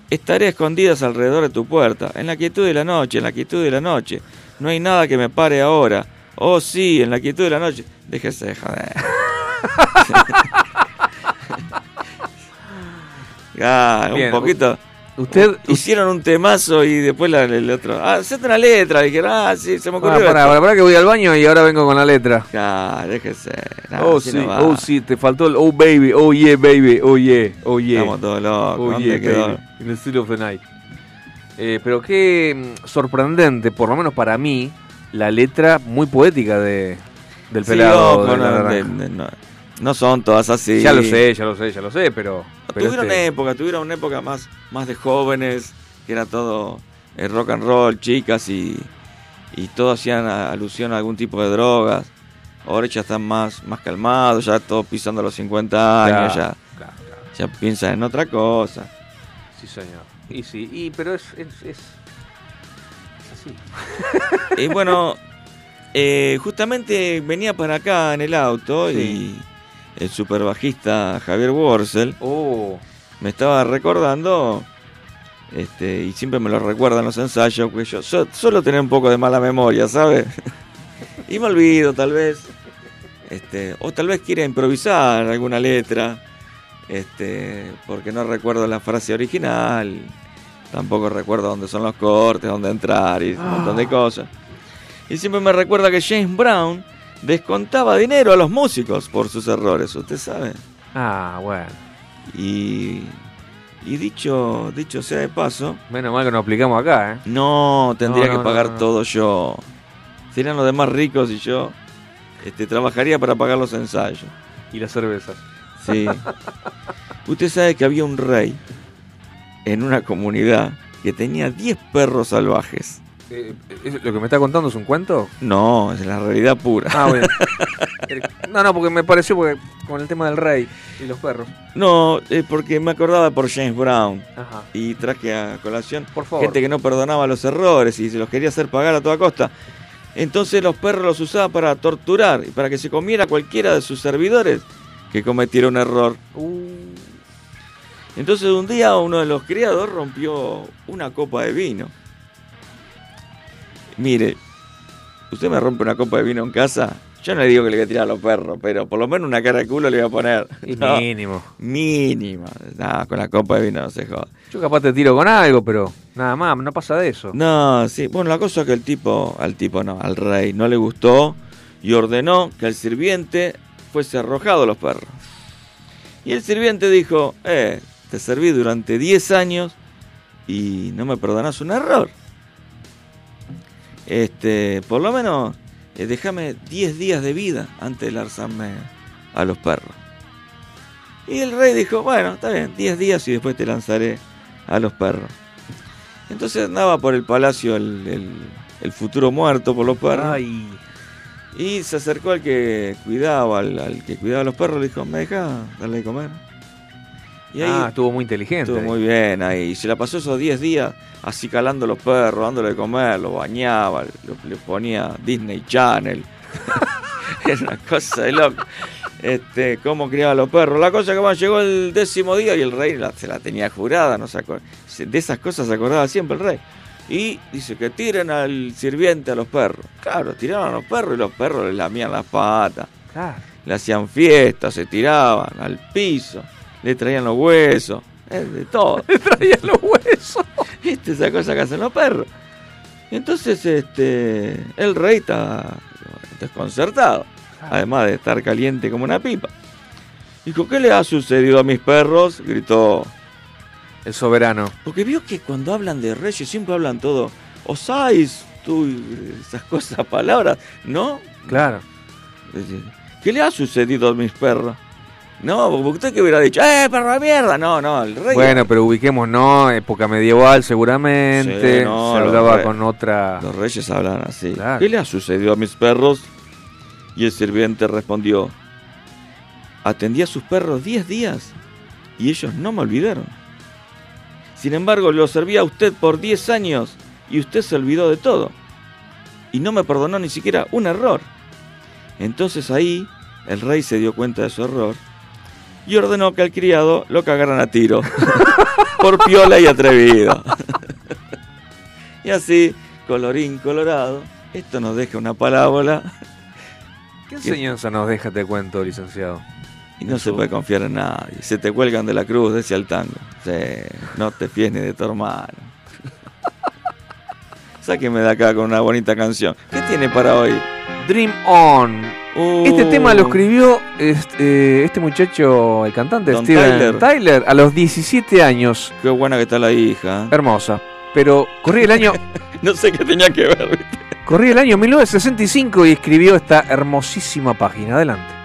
estaré escondidas alrededor de tu puerta, en la quietud de la noche, en la quietud de la noche, no hay nada que me pare ahora, oh sí, en la quietud de la noche, déjese de joder. [LAUGHS] [LAUGHS] Ah, un poquito. Usted, Hicieron un temazo y después la- el otro. Ah, hacete una letra. Dijeron, ah, sí, se me ocurrió. Ah, pará, esto. pará, pará que voy al baño y ahora vengo con la letra. Ah, déjese. No, oh, sí, no oh, sí, te faltó el oh, baby, oh, yeah, baby, oh, yeah, oh, yeah. Estamos todos locos. Oh, ¿Dónde yeah, quedó? baby, in the still of the night. Eh, pero qué mm, sorprendente, por lo menos para mí, la letra muy poética de, del Sí, pelado. ojo, de la no, de- de- no, no son todas así. Ya lo sé, ya lo sé, ya lo sé, pero... pero tuvieron este- época, tuvieron una época más, más de jóvenes, que era todo eh, rock and roll, chicas y, y todos hacían a- alusión a algún tipo de drogas. Ahora ya están más, más calmados, ya todos pisando los 50 años, Claro, ya, claro, claro. ya piensan en otra cosa. Sí, señor. Y sí, y, pero es... es, es. Y bueno, [LAUGHS] eh, justamente venía para acá en el auto Sí. y el super bajista Javier Worsel Oh, me estaba recordando, este, y siempre me lo recuerdan los ensayos, que yo so- suelo tener un poco de mala memoria, ¿sabes? [LAUGHS] y me olvido tal vez, este, o tal vez quiera improvisar alguna letra, este, porque no recuerdo la frase original, tampoco recuerdo dónde son los cortes, dónde entrar y un montón de cosas. Y siempre me recuerda que James Brown descontaba dinero a los músicos por sus errores, ¿usted sabe? ah, bueno. Y, y dicho, dicho sea de paso, Menos mal que nos aplicamos acá, ¿eh? no tendría No, no, que pagar no, todo yo. Serían los demás ricos y yo este, trabajaría para pagar los ensayos. Y las cervezas. Sí. Usted sabe que había un rey en una comunidad que tenía 10 perros salvajes. Eh, ¿es- ¿Lo que me está contando es un cuento? No, es la realidad pura. Ah, bueno. [LAUGHS] no, no, porque me pareció porque con el tema del rey y los perros. No, es porque me acordaba por James Brown. Ajá. y traje a colación Por favor. gente que no perdonaba los errores y se los quería hacer pagar a toda costa. Entonces los perros los usaba para torturar y para que se comiera cualquiera de sus servidores que cometiera un error. Uh, Entonces un día uno de los criados rompió una copa de vino. Mire, usted me rompe una copa de vino en casa, yo no le digo que le voy a tirar a los perros, pero por lo menos una cara de culo le voy a poner. Y [LAUGHS] No, mínimo. mínima. No, con la copa de vino no se joda. Yo capaz te tiro con algo, pero nada más, no pasa de eso. No, sí. Bueno, la cosa es que el tipo, al tipo no, al rey no le gustó y ordenó que el sirviente fuese arrojado a los perros. Y el sirviente dijo, eh, te serví durante 10 años y no me perdonás un error. Este, por lo menos, eh, déjame 10 días de vida antes de lanzarme a los perros. Y el rey dijo, bueno, está bien, 10 días y después te lanzaré a los perros. Entonces andaba por el palacio el, el- el futuro muerto por los perros. Ay, Y se acercó al que cuidaba, al, al que cuidaba a los perros, le dijo, ¿me deja darle de comer? Y ahí ah, estuvo muy inteligente. estuvo muy bien ahí. Y se la pasó esos 10 días así calando a los perros, dándole de comer, los bañaba, lo- le ponía Disney Channel. [LAUGHS] Era una cosa de loco. Este, cómo criaba a los perros. La cosa que más llegó el décimo día y el rey la- se la tenía jurada, no se De esas cosas se acordaba siempre el rey. Y dice que tiren al sirviente a los perros. Claro, tiraron a los perros y los perros le lamían las patas Claro. le hacían fiestas, se tiraban al piso, le traían los huesos, eh, de todo. [LAUGHS] Traía los huesos. ¿Viste esa cosa que hacen los perros? Y entonces este, el rey está desconcertado, además de estar caliente como una pipa. Dijo, ¿qué le ha sucedido a mis perros? Gritó. El soberano. Porque vio que cuando hablan de reyes siempre hablan todo, osáis, tú, esas cosas, palabras, ¿no? Claro. ¿Qué le ha sucedido a mis perros? No, porque usted que hubiera dicho, ¡eh, perro de mierda! No, no, el rey. Bueno, pero ubiquémonos, época medieval seguramente. Sí, no, se hablaba re- con otra. Los reyes hablan así. Claro. ¿Qué le ha sucedido a mis perros? Y el sirviente respondió, atendí a sus perros 10 días y ellos no me olvidaron. Sin embargo, lo serví a usted por 10 años y usted se olvidó de todo. Y no me perdonó ni siquiera un error. Entonces ahí el rey se dio cuenta de su error y ordenó que al criado lo cagaran a tiro. [LAUGHS] por piola y atrevido. [LAUGHS] y así, colorín colorado, esto nos deja una parábola ¿Qué enseñanza nos deja, te cuento, licenciado? y no se puede confiar en nadie. Se te cuelgan de la cruz, decía el tango. Sí, no te fíes ni de tu hermano. [LAUGHS] Sáqueme de acá con una bonita canción. ¿Qué tiene para hoy? Dream On. Este Uh, tema lo escribió este, este muchacho, el cantante Don Steven Tyler. Tyler, a los 17 años. Qué buena que está la hija. ¿eh? Hermosa. Pero corría el año, [LAUGHS] No sé qué tenía que ver. ¿viste? corría el año 1965 y escribió esta hermosísima página. Adelante.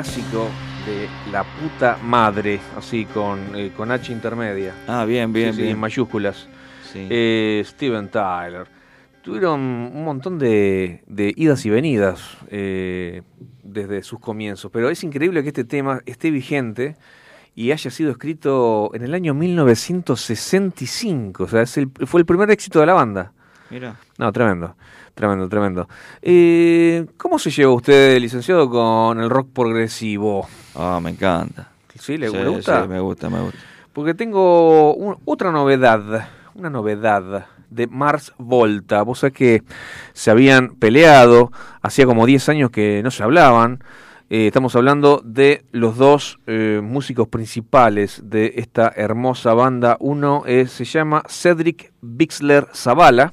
Clásico de la puta madre, así con, eh, con H intermedia. Ah, bien, bien, Sí, sí, bien. en mayúsculas. Sí. Eh, Steven Tyler. Tuvieron un montón de, de idas y venidas eh, desde sus comienzos, pero es increíble que este tema esté vigente y haya sido escrito en el año 1965, o sea, es el- fue el primer éxito de la banda. Mira. No, tremendo, tremendo, tremendo. Eh, ¿Cómo se lleva usted, licenciado, con el rock progresivo? Ah, me encanta. ¿Sí? ¿Le Sí, le gusta? sí, me gusta, me gusta. Porque tengo un- otra novedad, una novedad de Mars Volta. Vos sabés que se habían peleado, hacía como 10 años que no se hablaban. Eh, estamos hablando de los dos eh, músicos principales de esta hermosa banda. Uno es- se llama Cedric Bixler Zavala,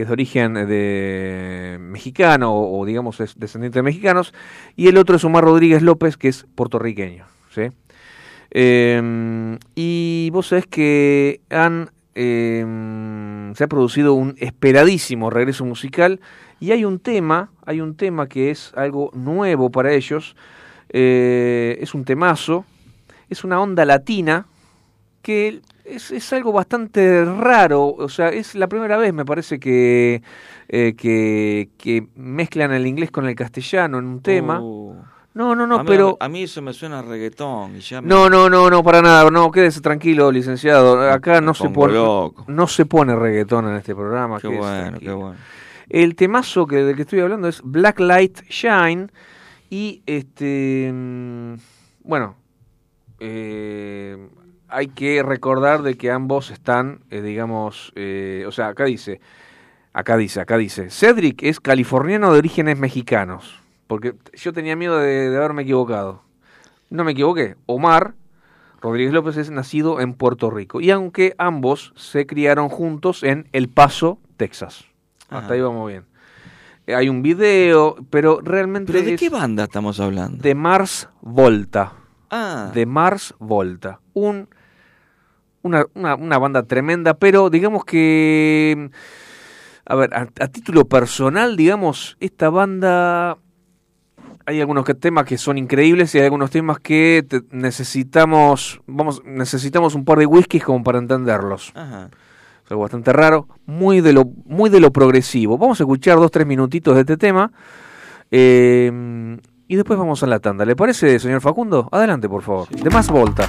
que es de origen de mexicano o, digamos es descendiente de mexicanos, y el otro es Omar Rodríguez López, que es puertorriqueño. ¿sí? Eh, y vos sabés que han, eh, se ha producido un esperadísimo regreso musical y hay un tema, hay un tema que es algo nuevo para ellos, eh, es un temazo, es una onda latina que es, es algo bastante raro, o sea, es la primera vez me parece que, eh, que, que mezclan el inglés con el castellano en un tema. Uh, No, no, no, a mí, pero... a mí eso me suena a reggaetón. Y ya me- No, no, no, no, para nada. No, quédese tranquilo, licenciado. Acá me no se pone, loco. no se pone reggaetón en este programa. Qué bueno, qué bueno. El temazo que del que estoy hablando es Black Light Shine y este, mm, bueno, eh, hay que recordar de que ambos están, eh, digamos, eh, o sea, acá dice, acá dice, acá dice, Cedric es californiano de orígenes mexicanos, porque yo tenía miedo de, de haberme equivocado. No me equivoqué. Omar Rodríguez López es nacido en Puerto Rico y aunque ambos se criaron juntos en El Paso, Texas. Hasta ahí vamos bien. Eh, Hay un video, pero realmente ¿Pero de es qué banda estamos hablando? de Mars Volta. Ah, De Mars Volta. Un, una, una, una banda tremenda, pero digamos que... A ver, a, a título personal, digamos, esta banda... Hay algunos que- temas que son increíbles y hay algunos temas que te- necesitamos, vamos, necesitamos un par de whiskies como para entenderlos. ajá. Es algo bastante raro, muy de lo, muy de lo progresivo. Vamos a escuchar dos, tres minutitos de este tema eh, y después vamos a la tanda. ¿Le parece, señor Facundo? Adelante, por favor. De más volta.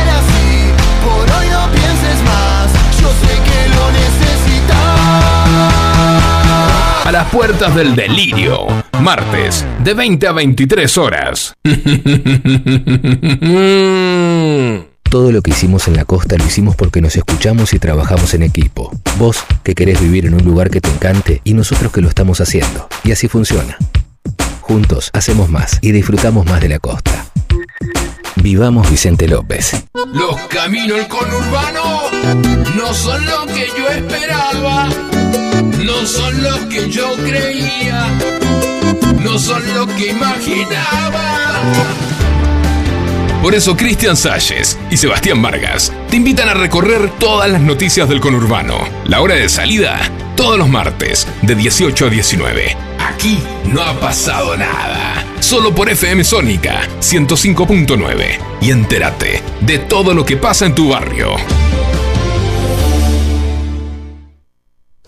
por hoy no pienses más. Yo sé que lo necesitas. A las puertas del delirio, martes, de 20 a 23 horas. [LAUGHS] Todo lo que hicimos en la costa lo hicimos porque nos escuchamos y trabajamos en equipo. Vos que querés vivir en un lugar que te encante y nosotros que lo estamos haciendo. Y así funciona. Juntos hacemos más y disfrutamos más de la costa. Vivamos Vicente López. Los caminos del conurbano no son lo que yo esperaba, no son lo que yo creía, no son lo que imaginaba. Por eso Cristian Salles y Sebastián Vargas te invitan a recorrer todas las noticias del conurbano. La hora de salida, todos los martes, de 18 a 19. Aquí no ha pasado nada. Solo por FM Sónica 105.9. Y entérate de todo lo que pasa en tu barrio.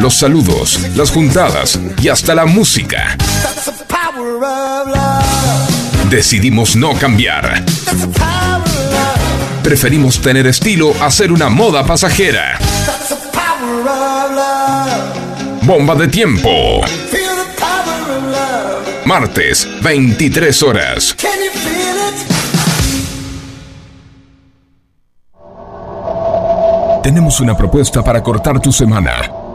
Los saludos, las juntadas y hasta la música. Decidimos no cambiar. Preferimos tener estilo a ser una moda pasajera. Bomba de tiempo. Martes, 23 horas. Tenemos una propuesta para cortar tu semana.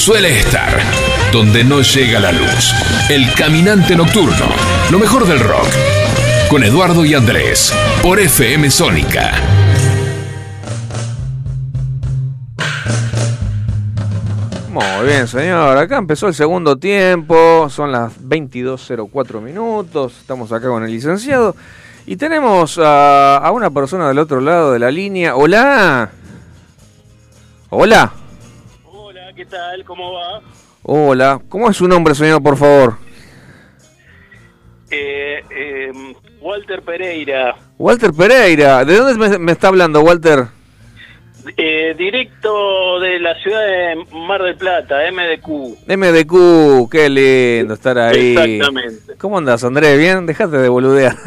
Suele estar donde no llega la luz. El caminante nocturno. Lo mejor del rock. Con Eduardo y Andrés. Por FM Sónica. Muy bien, señor. Acá empezó el segundo tiempo. Son las 22.04 minutos. Estamos acá con el licenciado. Y tenemos a, a una persona del otro lado de la línea. Hola. Hola. ¿Qué tal? ¿Cómo va? Hola. ¿Cómo es su nombre, señor, por favor? Eh, eh, Walter Pereira, Walter Pereira, ¿de dónde me, me está hablando Walter? eh, directo de la ciudad de Mar del Plata, MDQ. MDQ, qué lindo estar ahí. Exactamente. ¿Cómo andas, Andrés? ¿Bien? Dejate de boludear. [LAUGHS] [LAUGHS]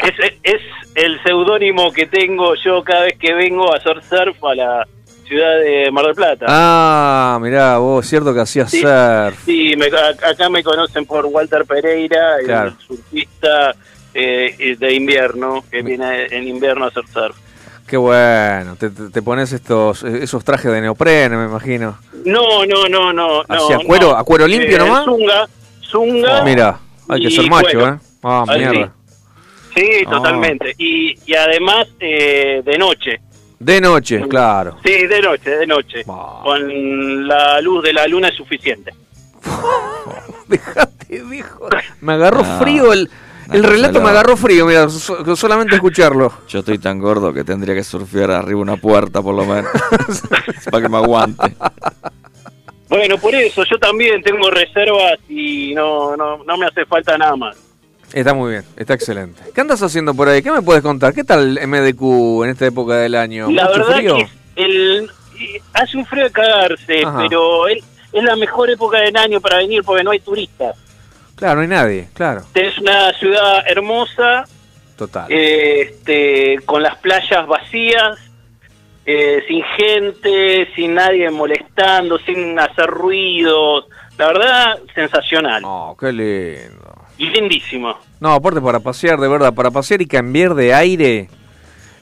Es, es el seudónimo que tengo yo cada vez que vengo a hacer surf a la ciudad de Mar del Plata. Ah, mirá, vos, cierto que hacías Sí. surf. Sí, me- acá me conocen por Walter Pereira, Claro. el surfista eh, de invierno, que viene en invierno a hacer surf. Qué bueno, te, pones estos esos trajes de neopreno, me imagino. No, no, no, no. ¿Hacia no, cuero- no. a cuero limpio Eh, nomás? Zunga, zunga. Mira, hay que ser macho, cuero. ¿eh? Ah, mierda. Sí, Ah. totalmente. Y, y además eh, de noche. De noche, claro. Sí, de noche, de noche. Con la luz de la luna es suficiente. [LAUGHS] Dejate, viejo. Me agarró frío el, el relato, me agarró frío, mira, so- solamente escucharlo. Yo estoy tan gordo que tendría que surfear arriba una puerta por lo menos. [LAUGHS] para que me aguante. Bueno, por eso yo también tengo reservas y no, no, no me hace falta nada más. Está muy bien, está excelente. ¿Qué andas haciendo por ahí? ¿Qué me puedes contar? ¿Qué tal MDQ en esta época del año? La ¿Mucho verdad frío? que es el, hace un frío de cagarse, Ajá. pero es, es la mejor época del año para venir porque no hay turistas. Claro, no hay nadie, claro. Es una ciudad hermosa, Total. este, con las playas vacías, eh, sin gente, sin nadie molestando, sin hacer ruidos. La verdad, sensacional. Oh, qué lindo. Y lindísimo. No, aparte para pasear, de verdad, para pasear y cambiar de aire.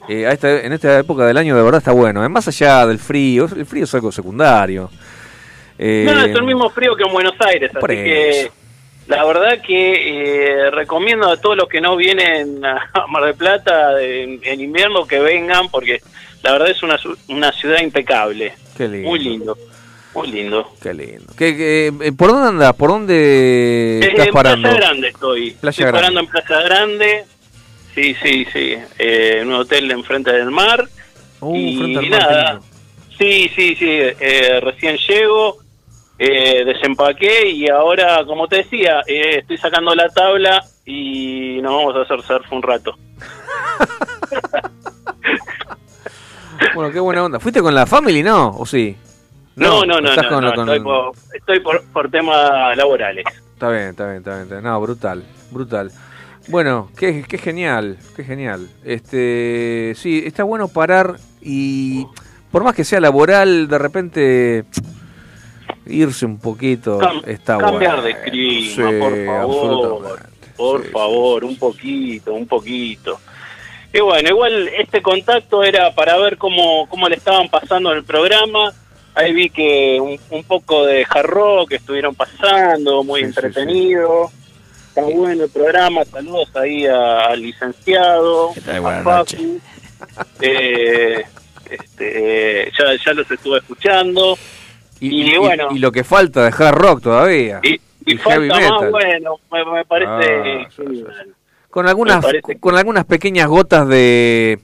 eh, a esta- en esta época del año de verdad está bueno. eh, más allá del frío, el frío es algo secundario. Eh, No, es el mismo frío que en Buenos Aires, así que la verdad que eh, recomiendo a todos los que no vienen a Mar del Plata en, en invierno que vengan porque la verdad es una, una ciudad impecable. Qué lindo. Muy lindo, muy lindo. Qué lindo. ¿Qué- qué- eh, ¿Por dónde andas? ¿Por dónde Eh, estás en parando? Plaza Grande estoy. Playa estoy Grande. parando en Plaza Grande. Sí, sí, sí. Eh, en un hotel enfrente del mar. Uh, y al mar, nada. Sí, sí, sí. eh, recién llego. Eh, desempaqué y ahora, como te decía, eh, estoy sacando la tabla y nos vamos a hacer surf un rato. [LAUGHS] Bueno, qué buena onda. ¿Fuiste con la family, no? ¿O sí? No, no, no, no, con- no, con- estoy, por, estoy por, por temas laborales. Está bien, está bien, está bien, está bien. No, brutal, brutal. Bueno, qué, qué genial, qué genial. Este, sí, está bueno parar y por más que sea laboral, de repente irse un poquito Cam- está cambiar bueno. de clima, Sí, por favor. Por favor, un poquito, un poquito. Y bueno, igual este contacto era para ver cómo, cómo le estaban pasando el programa. Ahí vi que un, un poco de hard rock estuvieron pasando, muy Sí, sí, entretenido. Está bueno el programa. Saludos ahí a- al licenciado. tal? a Facu. [LAUGHS] Eh, este, ya, ya los estuve escuchando. Y, Y, y- bueno. y lo que falta de hard rock todavía. Y, y falta más, bueno, me, me parece Ah. Con algunas, parece con algunas pequeñas gotas de,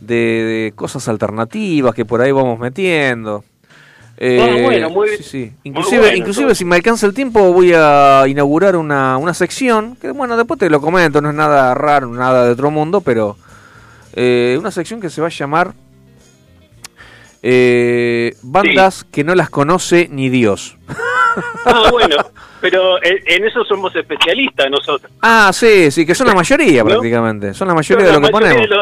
de, de cosas alternativas que por ahí vamos metiendo. Eh, Ah, bueno, muy- sí, sí. Inclusive, bueno, inclusive todo. si me alcanza el tiempo voy a inaugurar una, una sección, que bueno, después te lo comento, no es nada raro, nada de otro mundo, pero eh, una sección que se va a llamar eh, Bandas que no las conoce ni Dios. Ah, bueno, pero en, en eso somos especialistas nosotros. Ah, sí, sí, que son la mayoría [LAUGHS] ¿No? prácticamente, son la mayoría de lo que ponemos. de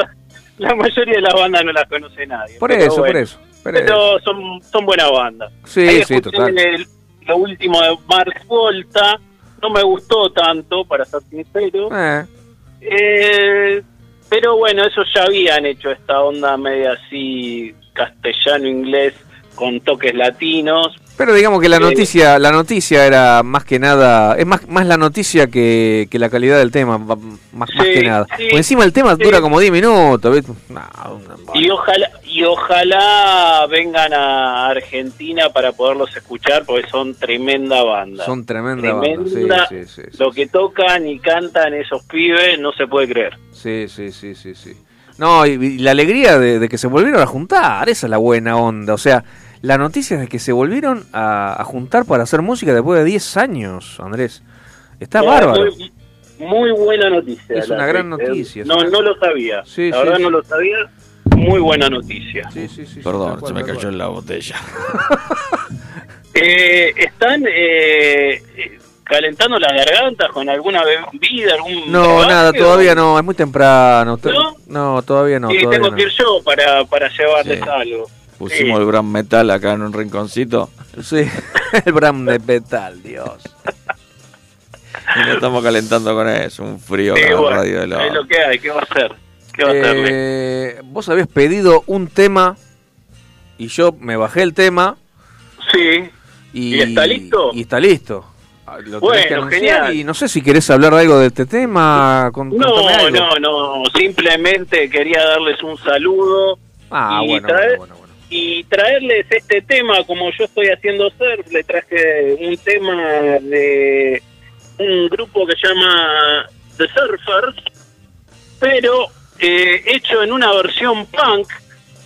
la mayoría de las bandas no las conoce nadie. Por eso, por eso. Pero son, son buenas bandas. Sí, Ahí sí, total. el- lo último de Marx Volta. No me gustó tanto, para ser sincero. Eh, Eh, pero bueno, eso ya habían hecho esta onda media así castellano-inglés con toques latinos. Pero digamos que la Eh, noticia, la noticia era más que nada, es más, más la noticia que, que la calidad del tema, más, que nada. sí, Porque encima el tema sí. dura como 10 minutos, ¿ves? No, una- Y ojalá, y ojalá vengan a Argentina para poderlos escuchar, porque son tremenda banda. son Tremenda. sí, sí, sí, Lo que tocan y cantan esos pibes no se puede creer. sí, sí, sí, sí, sí. No, y, y la alegría de, de que se volvieron a juntar, esa es la buena onda. O sea, la noticia es de que se volvieron a, a juntar para hacer música después de 10 años, Andrés. Está Eh, bárbaro. Muy, muy buena noticia. Es la una gran eh, noticia, No, no lo sabía. Sí, la sí, verdad sí. no lo sabía. Muy buena noticia. Sí, sí, sí. Perdón, se me cayó cual. en la botella. [LAUGHS] Eh, ¿Están eh, eh, calentando las gargantas con alguna bebida, algún No, nada, todavía no, es muy temprano. ¿No? No, todavía no. Sí, todavía tengo no. que ir yo para, para llevarles Sí. algo. Pusimos Sí. el gran metal acá en un rinconcito Sí, [LAUGHS] el Bram de Petal, Dios. y no estamos calentando con eso. Un frío Sí, bueno, radio de la- es lo que hay, ¿qué va a hacer? ¿Qué va a hacerle? Eh, vos habías pedido un tema y yo me bajé el tema Sí, y, ¿Y está listo? Y está listo. Ah, Lo Bueno, genial. Y no sé si querés hablar algo de este tema. Con, no, algo. no, no, simplemente quería darles un saludo Ah, y, bueno, traer- bueno, bueno. Y traerles este tema como yo estoy haciendo surf, le traje un tema de un grupo que se llama The Surfers, pero eh, hecho en una versión punk,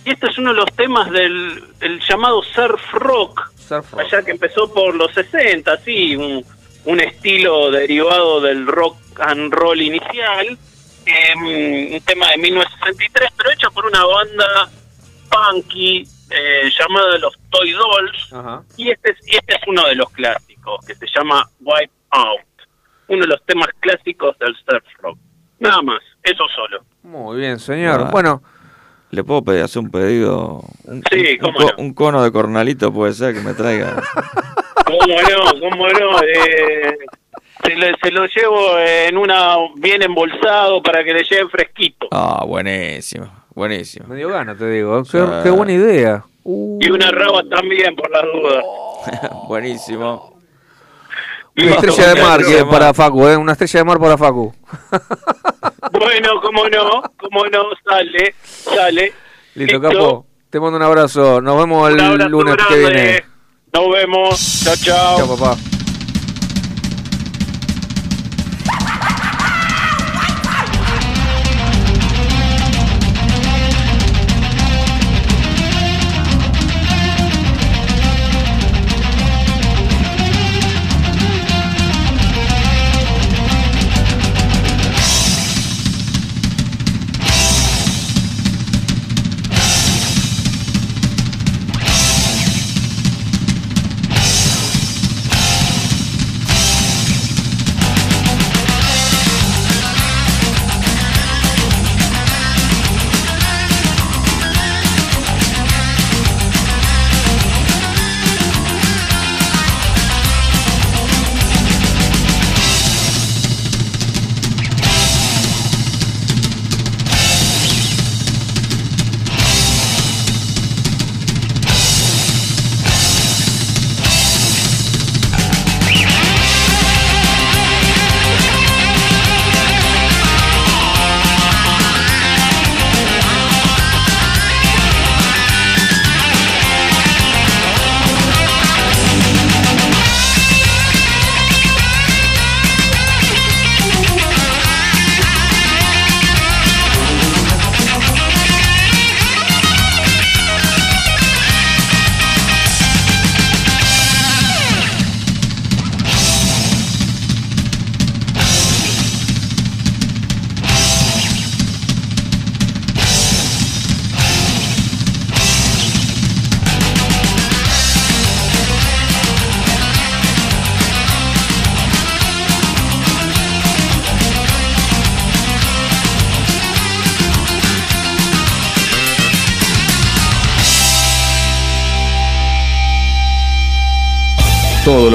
y este es uno de los temas del el llamado surf rock, Surf rock. allá que empezó por los 60, sí, un, un estilo derivado del rock and roll inicial, em, un tema de 1963, pero hecho por una banda punky eh, llamada los Toy Dolls, Ajá. y este, es, y este es uno de los clásicos, que se llama Wipe Out, uno de los temas clásicos del surf rock. Nada más, eso solo. Muy bien, señor. Ah. Bueno, ¿Le puedo pedir, hacer un pedido? Un, Sí, un- cómo un no. un cono de cornalito puede ser que me traiga. [LAUGHS] ¿Cómo no? ¿Cómo no? Eh, se, lo, se lo llevo en una bien embolsado para que le lleven fresquito. Ah, buenísimo, buenísimo. me dio gana, te digo. Qué, Ah. qué buena idea. Uh, Y una raba también, por las dudas. [LAUGHS] buenísimo. una estrella de mar que para. Facu, ¿eh? Una estrella de mar para Facu. [LAUGHS] Bueno, cómo no, cómo no, sale, sale. Listo, Listo. capo. Te mando un abrazo. Nos vemos el abrazo lunes que viene. Nos vemos. Chao, chao. Chao, papá.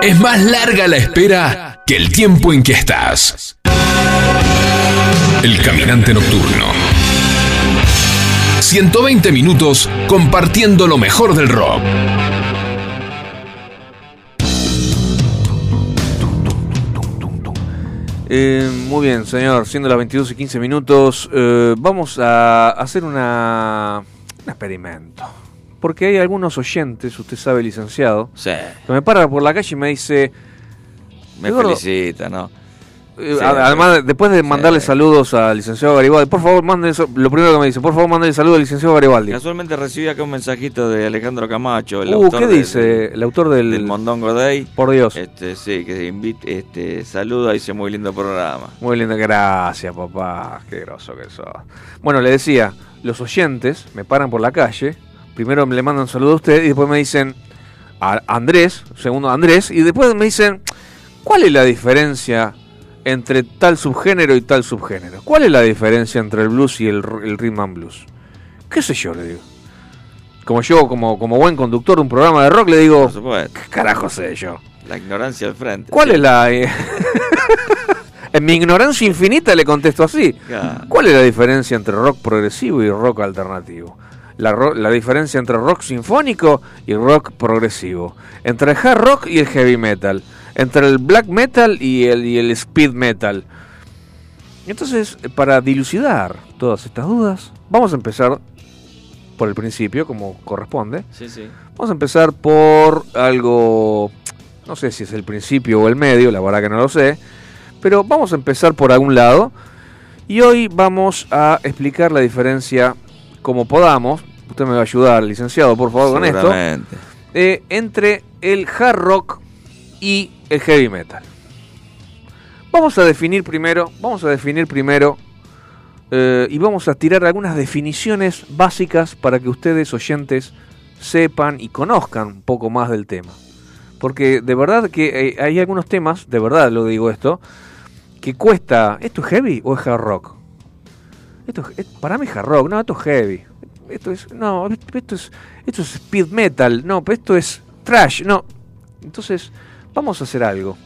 Es más larga la espera que el tiempo en que estás. El caminante nocturno. 120 minutos compartiendo lo mejor del rock. Eh, muy bien, señor. Siendo las 22 y 15 minutos, eh, vamos a hacer una, un experimento. Porque hay algunos oyentes, usted sabe, licenciado, Sí, que me para por la calle y me dice... me felicita, ¿no? eh, Sí, además, después de sí. mandarle saludos al licenciado Garibaldi, por favor, mande eso- lo primero que me dice, por favor, mande saludos al licenciado Garibaldi. Casualmente recibí acá un mensajito de Alejandro Camacho, el Uh, autor ¿qué del- dice el autor del... del Mondongo Day. Por Dios. Este, sí, que invite, este, saluda y dice muy lindo programa. Muy lindo, gracias papá, qué groso que sos. Bueno, le decía, los oyentes me paran por la calle, primero le mandan un saludo a usted y después me dicen a Andrés, segundo Andrés, y después me dicen, ¿cuál es la diferencia entre tal subgénero y tal subgénero? ¿Cuál es la diferencia entre el blues y el, el rhythm and blues? ¿Qué sé yo? Le digo. Como yo, como, como buen conductor de un programa de rock, le digo. ¿qué carajo sé yo? La ignorancia al frente. ¿Cuál es la... eh, [LAUGHS] en mi ignorancia infinita le contesto así. Claro. ¿Cuál es la diferencia entre rock progresivo y rock alternativo? La, la diferencia entre rock sinfónico y rock progresivo. Entre el hard rock y el heavy metal. Entre el black metal y el, y el speed metal. Entonces, eh, para dilucidar todas estas dudas, vamos a empezar por el principio, como corresponde. Sí, sí. Vamos a empezar por algo, no sé si es el principio o el medio, la verdad que no lo sé, pero vamos a empezar por algún lado y hoy vamos a explicar la diferencia como podamos, usted me va a ayudar, licenciado, por favor, con esto, eh, entre el hard rock y el heavy metal. Vamos a definir primero, vamos a definir primero eh, y vamos a tirar algunas definiciones básicas para que ustedes oyentes sepan y conozcan un poco más del tema. Porque de verdad que hay algunos temas, de verdad lo digo esto, que cuesta, ¿esto es heavy o es hard rock? Esto es, es- para mí es hard rock, no, esto es heavy. Esto es, no, esto es, esto es speed metal, no, pero esto es trash, no. Entonces, vamos a hacer algo.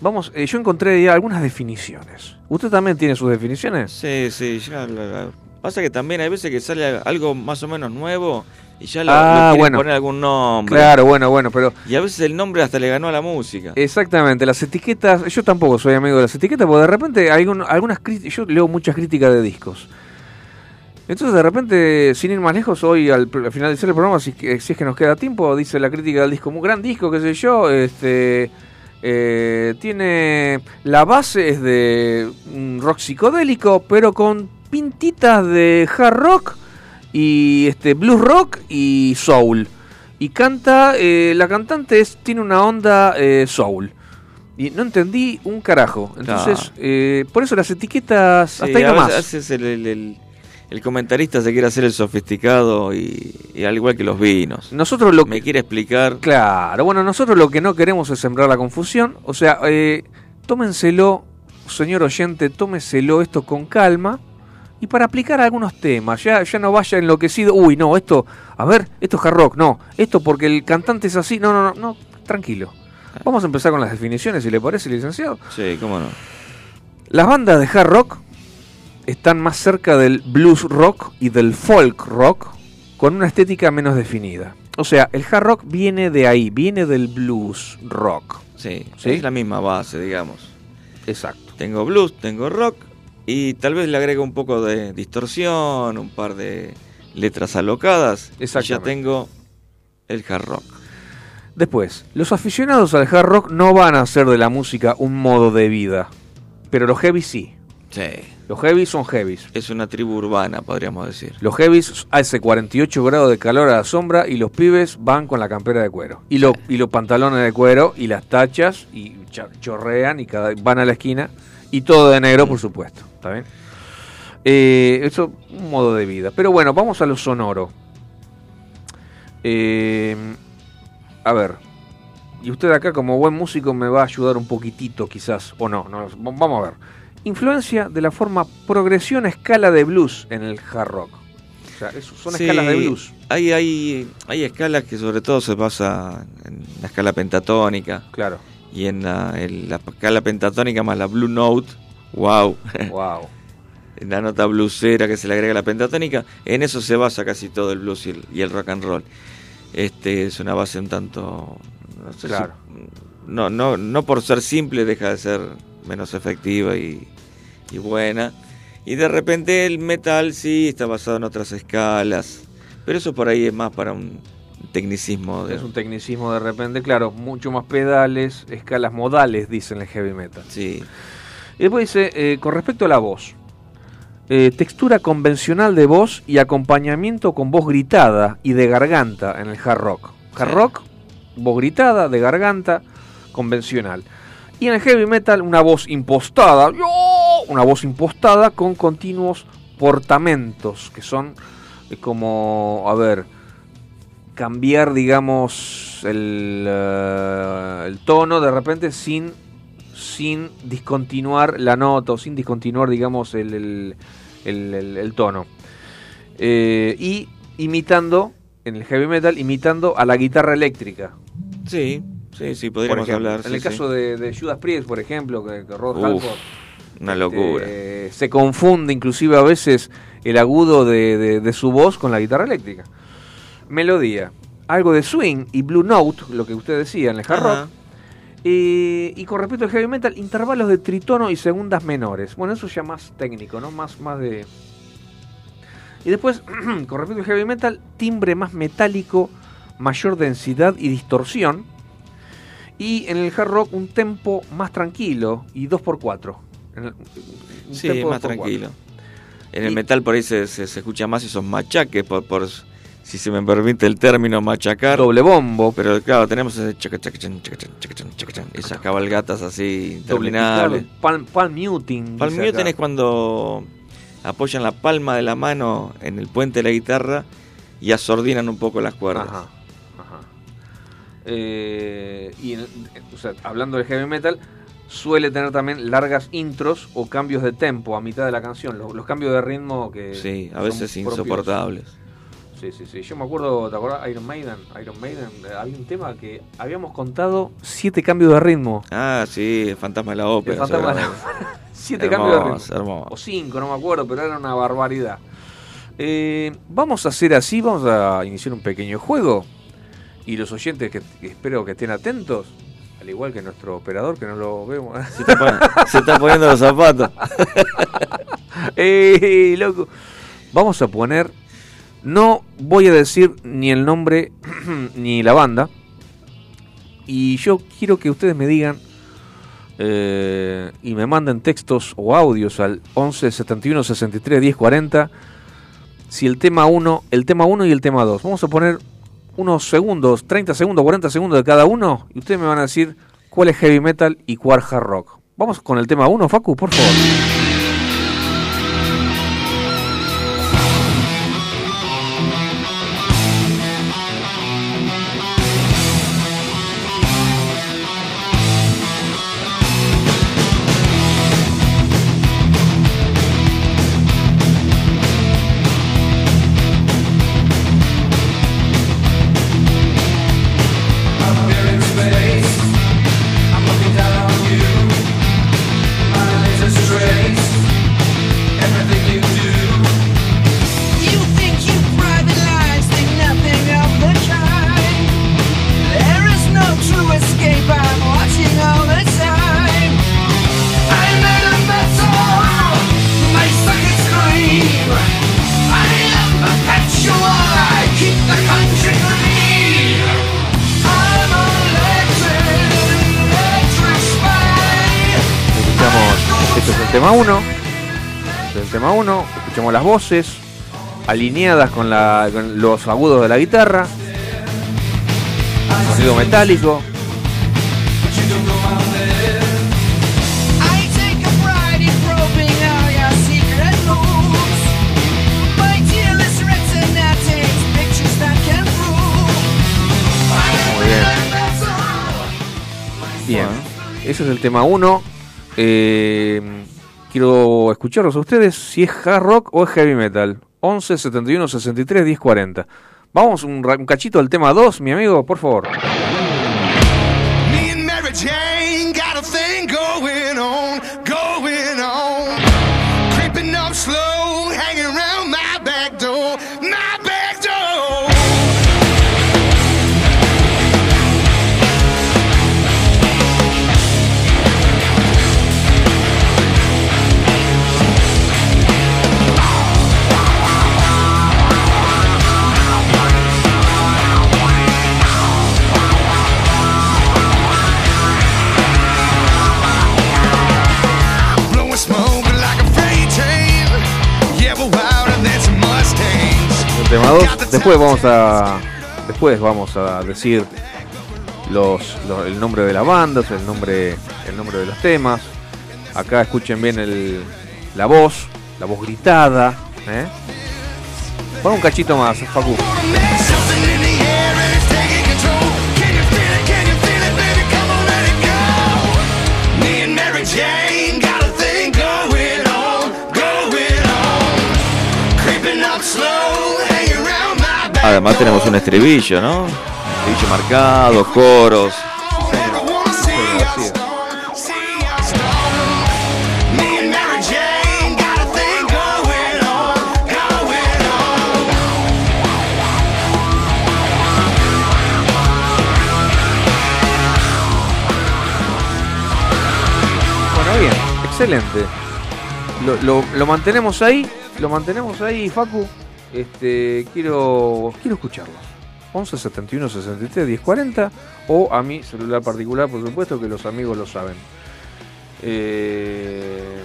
Vamos, eh, yo encontré ya algunas definiciones. ¿Usted también tiene sus definiciones? Sí, sí, ya la- la- pasa que también hay veces que sale algo más o menos nuevo y ya lo, Ah, lo bueno. poner algún nombre. Claro, bueno, bueno, pero Y a veces el nombre hasta le ganó a la música. Exactamente, las etiquetas, yo tampoco soy amigo de las etiquetas, porque de repente hay un- algunas críticas, yo leo muchas críticas de discos. Entonces de repente, sin ir más lejos, hoy al, al finalizar el programa, si, es que- si es que nos queda tiempo, dice la crítica del disco, un gran disco, qué sé yo, este eh, tiene la base es de un rock psicodélico, pero con pintitas de hard rock y este blues rock y soul. Y canta, eh, la cantante es, tiene una onda eh, soul. Y no entendí un carajo. Entonces, Claro. eh, por eso las etiquetas, Sí, hasta ahí a nomás. el, el- el- el comentarista se quiere hacer el sofisticado y, y al igual que los vinos. Nosotros lo Me quiere explicar. Claro, bueno, nosotros lo que no queremos es sembrar la confusión. O sea, eh, tómenselo, señor oyente, tómeselo esto con calma. Y para aplicar algunos temas, ya, ya no vaya enloquecido. Uy, no, esto, a ver, esto es hard rock, no. Esto porque el cantante es así. No, no, no, no, tranquilo. Vamos a empezar con las definiciones, si le parece, licenciado. Sí, cómo no. Las bandas de hard rock están más cerca del blues rock y del folk rock con una estética menos definida. O sea, el hard rock viene de ahí, viene del blues rock. Sí, ¿Sí? es la misma base, digamos. Exacto. Tengo blues, tengo rock y tal vez le agrego un poco de distorsión, un par de letras alocadas. Y ya tengo el hard rock. Después, los aficionados al hard rock no van a hacer de la música un modo de vida, pero los heavy sí. Sí. Los heavy son heavies. Es una tribu urbana, podríamos decir. Los heavies hace 48 grados de calor a la sombra y los pibes van con la campera de cuero. Y, lo- y los pantalones de cuero y las tachas y chorrean y cada, van a la esquina. Y todo de negro, por supuesto. ¿Está bien? Eh, eso, un modo de vida. Pero bueno, vamos a lo sonoro. Eh, a ver. Y usted acá como buen músico me va a ayudar un poquitito quizás. O no, no vamos a ver. Influencia de la forma progresión a escala de blues en el hard rock. O sea, son Sí, escalas de blues. Hay, hay, hay escalas que sobre todo se basa en la escala pentatónica. Claro. Y en la, en la escala pentatónica más la Blue Note. Wow. Wow. [LAUGHS] la nota bluesera que se le agrega a la pentatónica. En eso se basa casi todo el blues y el, y el rock and roll. Este es una base un tanto. No, sé si- Claro. no, no, no por ser simple deja de ser menos efectiva y, y buena. Y de repente el metal sí está basado en otras escalas, pero eso por ahí es más para un tecnicismo. De, Es un tecnicismo de repente, claro, mucho más pedales, escalas modales, dicen el heavy metal. Sí. Y después dice, eh, con respecto a la voz, eh, textura convencional de voz y acompañamiento con voz gritada y de garganta en el hard rock. Hard Sí. rock, voz gritada, de garganta, convencional. Y en el heavy metal, una voz impostada, una voz impostada con continuos portamentos, que son eh, como, a ver, cambiar, digamos, el, eh, el tono de repente sin, sin discontinuar la nota o sin discontinuar, digamos, el tono. Eh, y imitando, en el heavy metal, imitando a la guitarra eléctrica. Sí, sí, sí, podríamos hablar. En sí, el sí. caso de, de Judas Priest, por ejemplo, que, que Rod Uf, Halford una locura. este, se confunde inclusive a veces el agudo de, de- de su voz con la guitarra eléctrica. Melodía. Algo de swing y blue note, lo que usted decía en el hard rock. Eh, y con respecto al heavy metal, intervalos de tritono y segundas menores. Bueno, eso ya más técnico, ¿no? Más, más de... Y después, [CLEARS THROAT] con respecto al heavy metal, timbre más metálico, mayor densidad y distorsión. Y en el hard rock un tempo más tranquilo y 2x4. En el- un Sí, más 2x4. tranquilo. En el metal por ahí se, se- se escucha más esos machaques, por, por si se me permite el término machacar. Doble bombo. Pero claro, tenemos ese chaca, chaca, chan, chaca, esas cabalgatas así interminables. palm, palm muting. Palm muting acá. es cuando apoyan la palma de la mano en el puente de la guitarra y asordinan un poco las cuerdas. Ajá. Eh, y en- o sea, hablando de heavy metal, suele tener también largas intros o cambios de tempo a mitad de la canción. Los, los cambios de ritmo que. Sí, a veces insoportables. Sí, sí, sí. Yo me acuerdo, ¿te acordás? Iron Maiden. Iron Maiden, había un tema que habíamos contado siete cambios de ritmo. Ah, sí, fantasma de la ópera. El fantasma de la. [LAUGHS] Siete cambios de ritmo. Hermoso. O cinco, no me acuerdo, pero era una barbaridad. Eh, vamos a hacer así, vamos a iniciar un pequeño juego. Y los oyentes que, que espero que estén atentos, al igual que nuestro operador, que no lo vemos. Se está, pon- se está poniendo los zapatos. [LAUGHS] ¡Ey, loco! Vamos a poner. No voy a decir ni el nombre [CLEARS THROAT] ni la banda. Y yo quiero que ustedes me digan eh, y me manden textos o audios al 11 71 63 10 40 si el tema 1, el tema 1 y el tema 2. Vamos a poner unos segundos, 30 segundos, 40 segundos de cada uno y ustedes me van a decir cuál es heavy metal y cuál hard rock. Vamos con el tema 1, Facu, por favor. Las voces alineadas con, la, con los agudos de la guitarra. Sonido metálico. Bien. Ese es el tema 1. Quiero escucharlos a ustedes si es hard rock o es heavy metal. 11 71 63 10 40. Vamos un, un cachito del tema 2, mi amigo, por favor. Me and Mary Jane tema 2. Después vamos a después vamos a decir los, el nombre de las bandas, el nombre el nombre de los temas. Acá escuchen bien el, la voz, la voz gritada, ¿eh? Pon un cachito más, Facu. Además tenemos un estribillo, ¿no? Estribillo marcado, coros. Bueno, bien, excelente. Lo, lo- lo mantenemos ahí, lo mantenemos ahí, Facu. Este, quiero quiero escucharlos. 11 71 63 10 40 o a mi celular particular, por supuesto, que los amigos lo saben. Eh,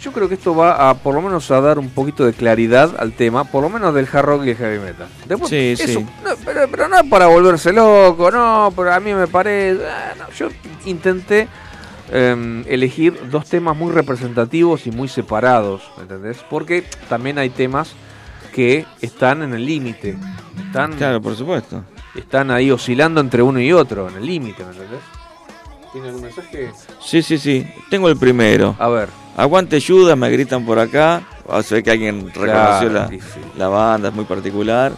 yo creo que esto va a, por lo menos, a dar un poquito de claridad al tema, por lo menos del hard rock y el heavy metal. Después, Sí, eso, sí. no, pero, pero no es para volverse loco, no, pero a mí me parece. no, yo intenté em, elegir dos temas muy representativos y muy separados, ¿entendés? Porque también hay temas que están en el límite. Están, Claro, por supuesto. Están ahí oscilando entre uno y otro, en el límite, ¿me entendés? ¿Tiene algún mensaje? Sí, sí, sí. Tengo el primero. A ver. Aguante Judas, me gritan por acá. Ah, se ve que alguien reconoció Claro, la, sí, sí. la banda, es muy particular.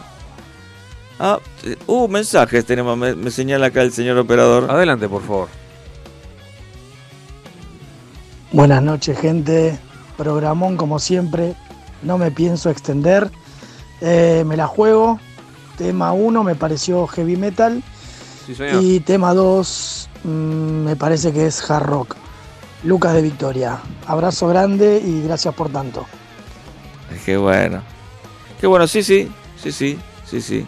Ah, eh, uh, mensajes tenemos, me, me señala acá el señor operador. Adelante, por favor. Buenas noches, gente. Programón como siempre. No me pienso extender. Eh, me la juego. Tema 1 me pareció heavy metal. Sí. Y tema 2 me parece que es hard rock. Lucas de Victoria. Abrazo grande y gracias por tanto. Qué bueno. Qué bueno, sí, sí. Sí, sí. Sí, sí.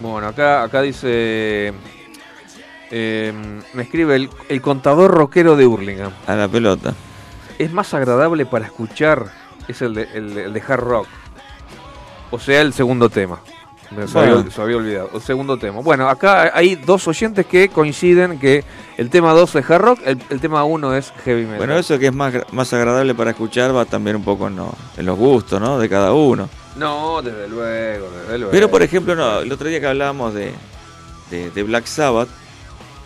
Bueno, acá, acá dice. Eh, me escribe el, el contador rockero de Hurlingham. A la pelota. Es más agradable para escuchar. Es el de, el de- el de hard rock. O sea, el segundo tema. Me se, Bueno. había, se había olvidado. El segundo tema. Bueno, acá hay dos oyentes que coinciden que el tema 2 es hard rock, el, el tema 1 es heavy metal. Bueno, eso que es más, más agradable para escuchar va también un poco en, lo- en los gustos, ¿no? De cada uno. No, desde luego, desde luego. Pero por ejemplo, no, el otro día que hablábamos de, de, de Black Sabbath,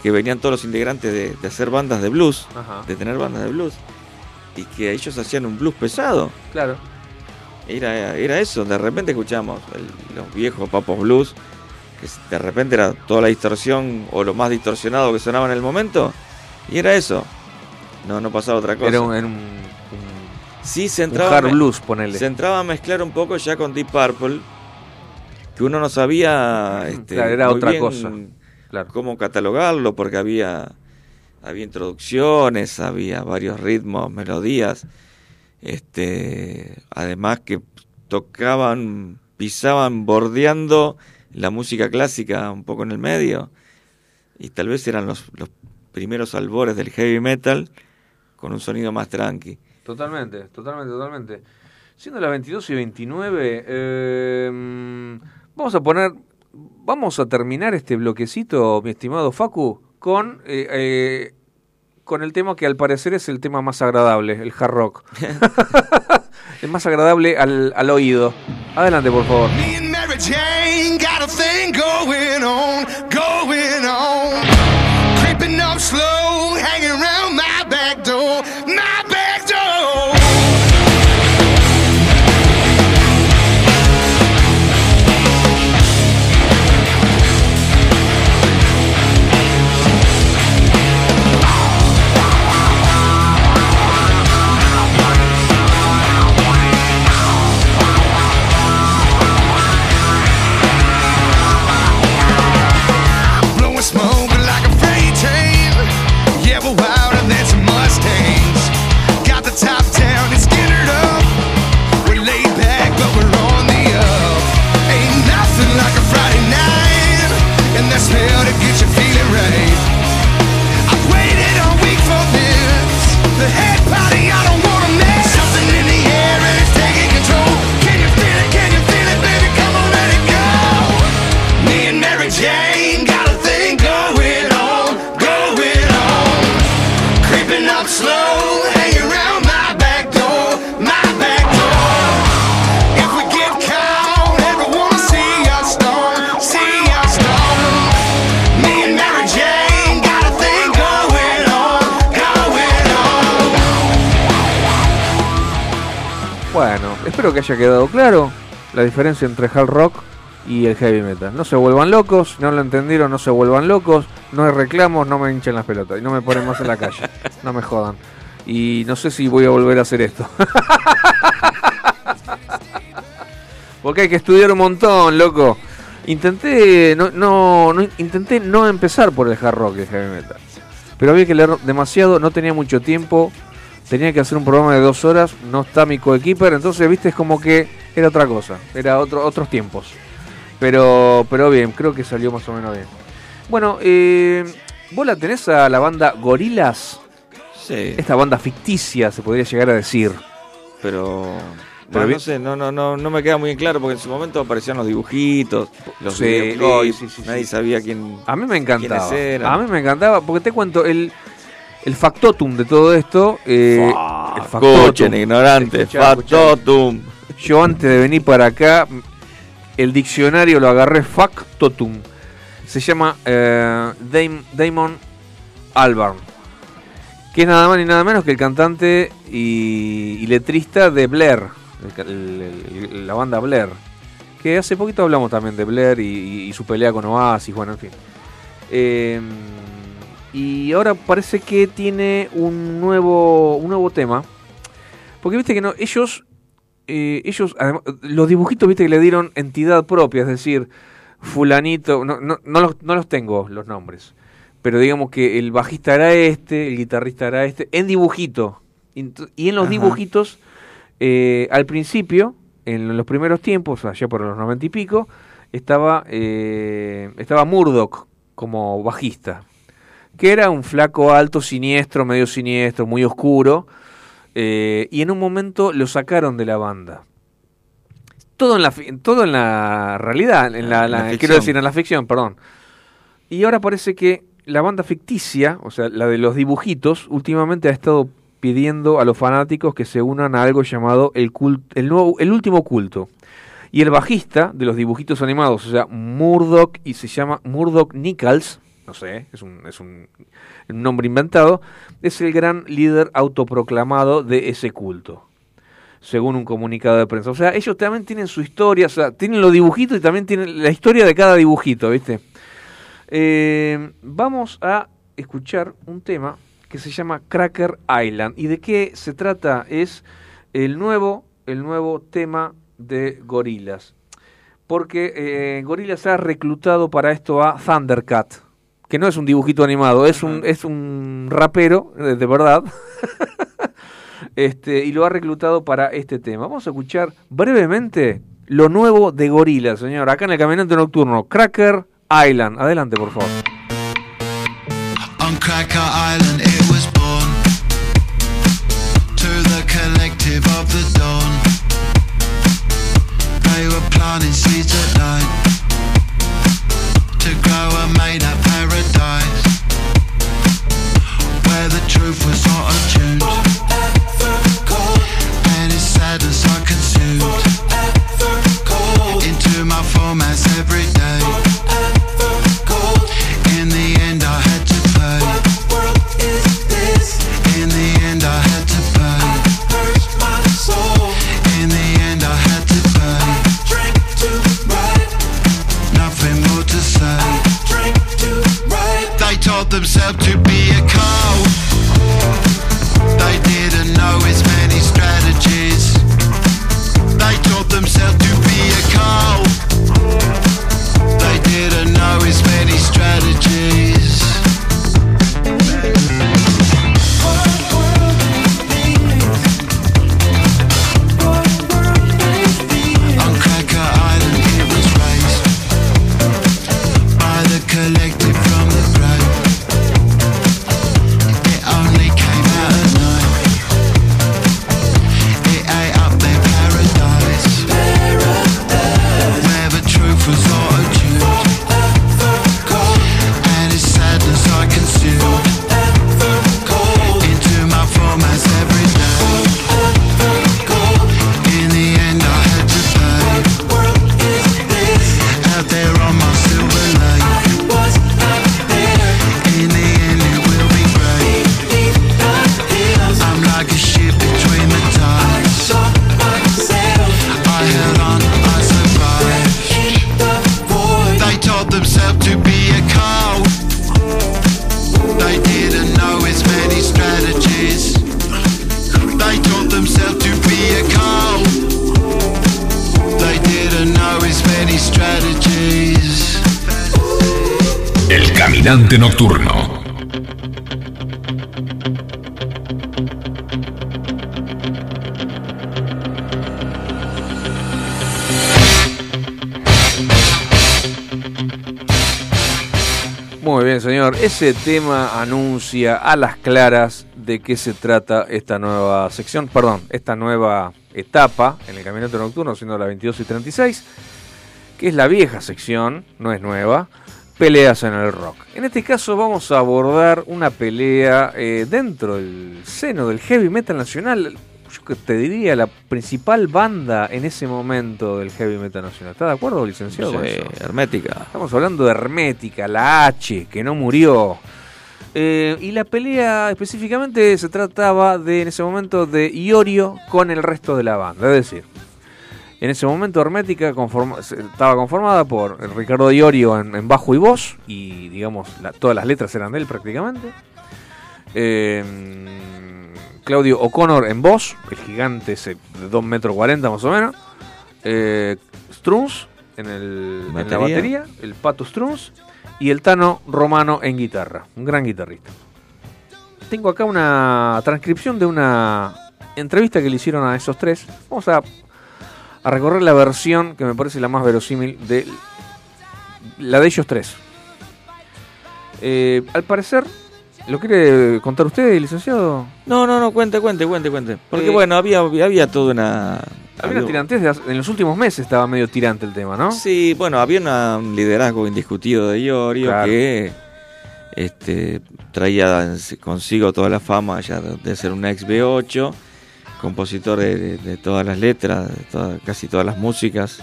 que venían todos los integrantes de, de hacer bandas de blues, Ajá. de tener bandas de blues, y que ellos hacían un blues pesado. Claro. Era, era eso, de repente escuchamos el- los viejos papos blues, que de repente era toda la distorsión o lo más distorsionado que sonaba en el momento, y era eso. No, no pasaba otra cosa. Era un, era un- Sí, se entraba, a hard blues, ponele. se entraba a mezclar un poco ya con Deep Purple, que uno no sabía este, Claro, era otra bien cosa. Claro. cómo catalogarlo, porque había, había introducciones, había varios ritmos, melodías, este, además que tocaban, pisaban, bordeando la música clásica un poco en el medio, y tal vez eran los, los primeros albores del heavy metal con un sonido más tranqui. Totalmente, totalmente, totalmente. Siendo las 22 y 29, eh, vamos a poner, vamos a terminar este bloquecito, mi estimado Facu, con, eh, eh, con el tema que al parecer es el tema más agradable, el hard rock. [LAUGHS] [LAUGHS] el más agradable al, al oído. Adelante, por favor. Me Bueno, espero que haya quedado claro la diferencia entre hard rock y el heavy metal. No se vuelvan locos, no lo entendieron, no se vuelvan locos, no hay reclamos, no me hinchen las pelotas y no me ponen más en la calle, [LAUGHS] no me jodan. Y no sé si voy a volver a hacer esto. [LAUGHS] Porque hay que estudiar un montón, loco. Intenté no, no, no- intenté no empezar por el hard rock y el heavy metal. Pero había que leer demasiado, no tenía mucho tiempo. Tenía que hacer un programa de dos horas, no está mi coequiper, entonces viste es como que era otra cosa, era otro, otros tiempos. Pero, pero bien, creo que salió más o menos bien. Bueno, eh, vos la tenés a la banda Gorilas. Sí. Esta banda ficticia, se podría llegar a decir. Pero. Pero no sé, no, no, no, no me queda muy en claro porque en su momento aparecían los dibujitos, los Sí, videoclips, ay, sí, sí, nadie sabía quién. A mí me encantaba. A mí me encantaba, porque te cuento, el, el factotum de todo esto. eh, el Escuchen, ignorante, Escuchá, escuchá. factotum. Yo antes de venir para acá, el diccionario lo agarré factotum. Se llama eh, Dam- Damon Albarn. Que es nada más ni nada menos que el cantante y, y letrista de Blair. el ca- el- el- la banda Blair. Que hace poquito hablamos también de Blair y, y- y su pelea con Oasis, bueno, en fin. Eh, y ahora parece que tiene un nuevo, un nuevo tema. Porque viste que no, ellos, eh, ellos, además, los dibujitos, viste que le dieron entidad propia, es decir, fulanito, no, no, no, los, no los tengo los nombres, pero digamos que el bajista era este, el guitarrista era este, en dibujito. Y en los Ajá. dibujitos, eh, al principio, en los primeros tiempos, allá por los noventa y pico, estaba, eh, estaba Murdoch como bajista, que era un flaco alto, siniestro, medio siniestro, muy oscuro, eh, y en un momento lo sacaron de la banda. Todo en la, todo en la realidad, en la, quiero decir, en la ficción, perdón. Y ahora parece que la banda ficticia, o sea, la de los dibujitos, últimamente ha estado pidiendo a los fanáticos que se unan a algo llamado el, cult- el, nuevo, el último culto. Y el bajista de los dibujitos animados, o sea, Murdoch, y se llama Murdoch Nichols, no sé, es un, es un, nombre inventado, es el gran líder autoproclamado de ese culto, según un comunicado de prensa. O sea, ellos también tienen su historia, o sea, tienen los dibujitos y también tienen la historia de cada dibujito, ¿viste? Eh, vamos a escuchar un tema que se llama Cracker Island. ¿Y de qué se trata? Es el nuevo, el nuevo tema de Gorilas. Porque eh, Gorilas ha reclutado para esto a Thundercat, que no es un dibujito animado, es un, es un rapero, de, verdad. [LAUGHS] este, y lo ha reclutado para este tema. Vamos a escuchar brevemente lo nuevo de Gorilas, señor, acá en el Caminante Nocturno, Cracker Island. Adelante, por favor. On Cracker Island it was born To the collective of the dawn They were planting seeds at night To grow a made was Ese tema anuncia a las claras de qué se trata esta nueva sección, perdón, esta nueva etapa en el Caminante Nocturno, siendo las 22 y 36, que es la vieja sección, no es nueva, peleas en el rock. En este caso vamos a abordar una pelea eh, dentro del seno del heavy metal nacional, yo te diría la principal banda en ese momento del heavy metal nacional. ¿Está de acuerdo, licenciado? con Sí, eso? Hermética. Estamos hablando de Hermética, la H, que no murió. Eh, y la pelea específicamente se trataba de, en ese momento, de Iorio con el resto de la banda. Es decir, en ese momento Hermética conforma- estaba conformada por Ricardo Iorio en, en bajo y voz, y digamos, la- todas las letras eran de él prácticamente. Eh, Claudio O'Connor en voz, el gigante ese de 2 metros 40 más o menos. Eh, Strunz en, el, en la Batería. el Pato Strunz. Y el Tano Romano en guitarra, un gran guitarrista. Tengo acá una transcripción de una entrevista que le hicieron a esos tres. Vamos a, a recorrer la versión que me parece la más verosímil de la de ellos tres. Eh, al parecer, ¿lo quiere contar usted, licenciado? No, no, no, cuente, cuente, cuente, cuente. Porque Eh, bueno, había, había toda una... Había una tirantez de en los últimos meses estaba medio tirante el tema, ¿no? Sí, bueno, había una- un liderazgo indiscutido de Iorio Claro. que este, traía consigo toda la fama ya de, de ser un ex B8, compositor de, de- de todas las letras, de toda- casi todas las músicas.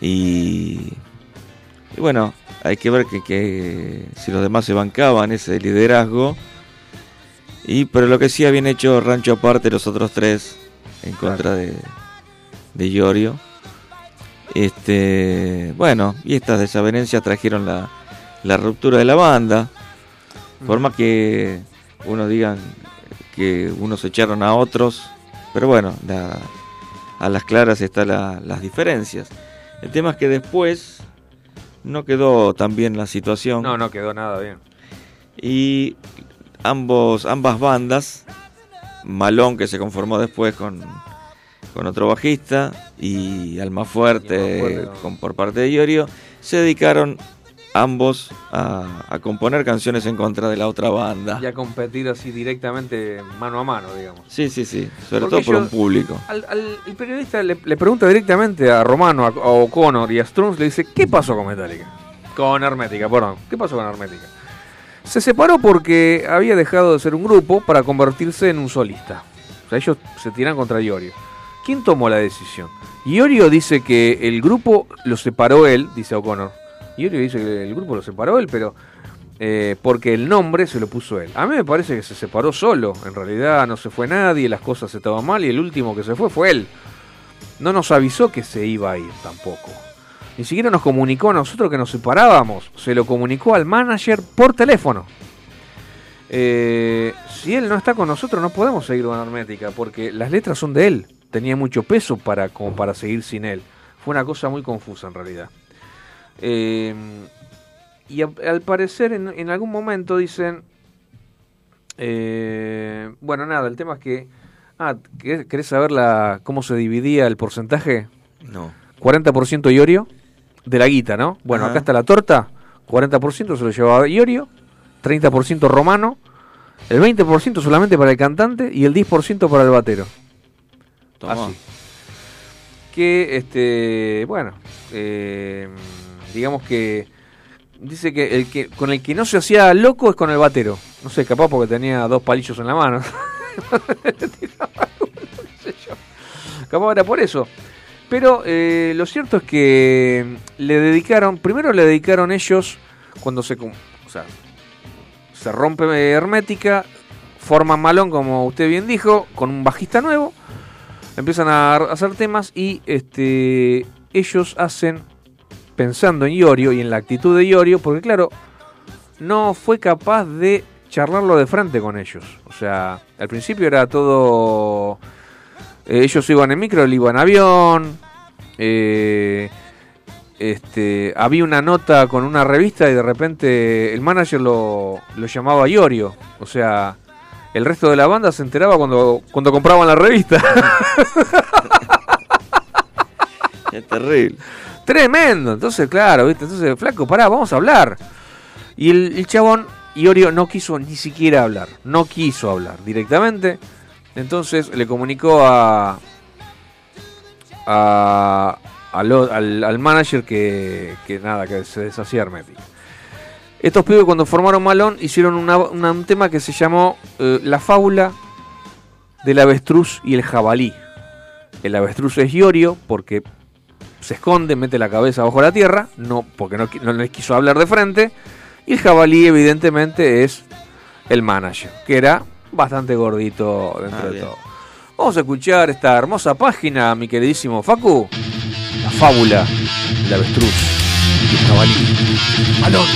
Y, y bueno, hay que ver que, que si los demás se bancaban ese liderazgo. Y pero lo que sí habían hecho rancho aparte los otros tres en contra de, de Iorio. Este, bueno, y estas desavenencias trajeron la, la ruptura de la banda. Forma que unos digan que unos echaron a otros, pero bueno, la- a las claras están la- las diferencias. El tema es que después no quedó tan bien la situación. No, no quedó nada bien. Y ambos, ambas bandas, Malón que se conformó después con, con otro bajista y Almafuerte, Almafuerte, no. con, por parte de Iorio, se dedicaron ambos a, a componer canciones en contra de la otra banda. Y a competir así directamente mano a mano, digamos. Sí, sí, sí, sobre Porque todo por yo- un público. Al, al- el periodista le, le pregunta directamente a Romano, a, a O'Connor y a Strunz, le dice, ¿qué pasó con Metallica? Con Hermética, perdón. ¿Qué pasó con Hermética? Se separó porque había dejado de ser un grupo para convertirse en un solista. O sea, ellos se tiran contra Iorio. ¿Quién tomó la decisión? Iorio dice que el grupo lo separó él, dice O'Connor. Iorio dice que el grupo lo separó él, pero eh, porque el nombre se lo puso él. A mí me parece que se separó solo. En realidad no se fue nadie, las cosas estaban mal y el último que se fue fue él. No nos avisó que se iba a ir tampoco. Ni siquiera nos comunicó a nosotros que nos separábamos. Se lo comunicó al manager por teléfono. Eh, si él no está con nosotros no podemos seguir con Hermética porque las letras son de él. Tenía mucho peso para, como para seguir sin él. Fue una cosa muy confusa en realidad. Eh, y a- al parecer en, en algún momento dicen... eh, bueno, nada, el tema es que... Ah, ¿querés saber la, cómo se dividía el porcentaje? No. 40% Iorio de la guita, ¿no? Bueno, Ajá. acá está la torta. 40% se lo llevaba Iorio, 30% Romano, el 20% solamente para el cantante y el 10% para el batero. Tomá. Así. Que, este, bueno, eh, digamos que dice que el que con el que no se hacía loco es con el batero. No sé, capaz porque tenía dos palillos en la mano. [LAUGHS] Capaz era por eso. Pero eh, lo cierto es que le dedicaron, primero le dedicaron ellos cuando se, o sea, se rompe Hermética, forman Malón, como usted bien dijo, con un bajista nuevo, empiezan a hacer temas y este ellos hacen pensando en Iorio y en la actitud de Iorio, porque claro, no fue capaz de charlarlo de frente con ellos. O sea, al principio era todo... eh, ellos iban en micro, él iba en avión. eh, este, había una nota con una revista y de repente el manager lo, lo llamaba Iorio. O sea, el resto de la banda se enteraba cuando, cuando compraban la revista. [LAUGHS] Es terrible. Tremendo. Entonces, claro, ¿viste? Entonces, flaco, pará, vamos a hablar. Y el, chabón, Iorio, no quiso ni siquiera hablar. No quiso hablar directamente. Entonces le comunicó a. a al, al- manager que, que nada, que se deshacía Hermetic. Estos pibes cuando formaron Malón hicieron un tema que se llamó eh, La fábula del avestruz y el jabalí. El avestruz es Iorio porque se esconde, mete la cabeza bajo la tierra, no porque no, les quiso hablar de frente. Y el jabalí, evidentemente, es el manager, que era bastante gordito dentro Ah, de bien. todo. Vamos a escuchar esta hermosa página, mi queridísimo Facu. La fábula del avestruz y el jabalí. Malón.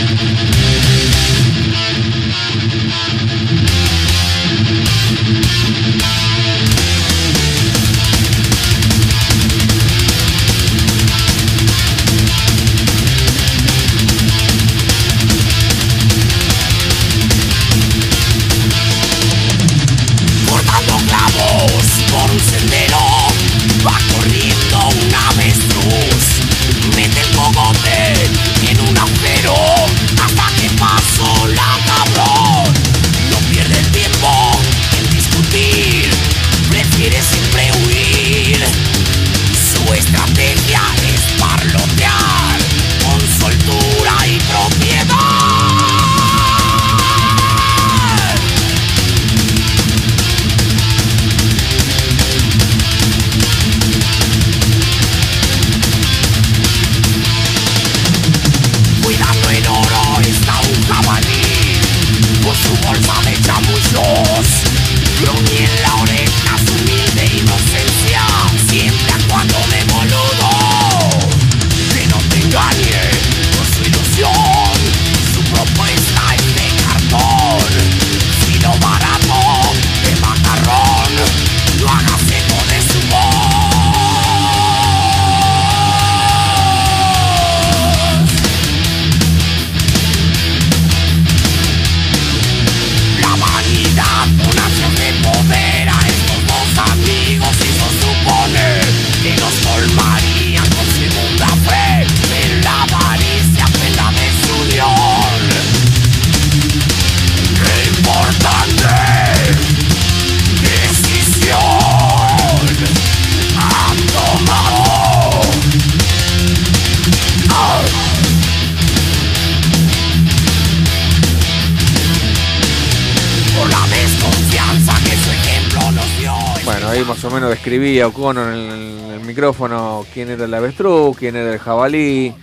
Describía O'Connor en el, en el micrófono quién era el avestruz, quién era el jabalí.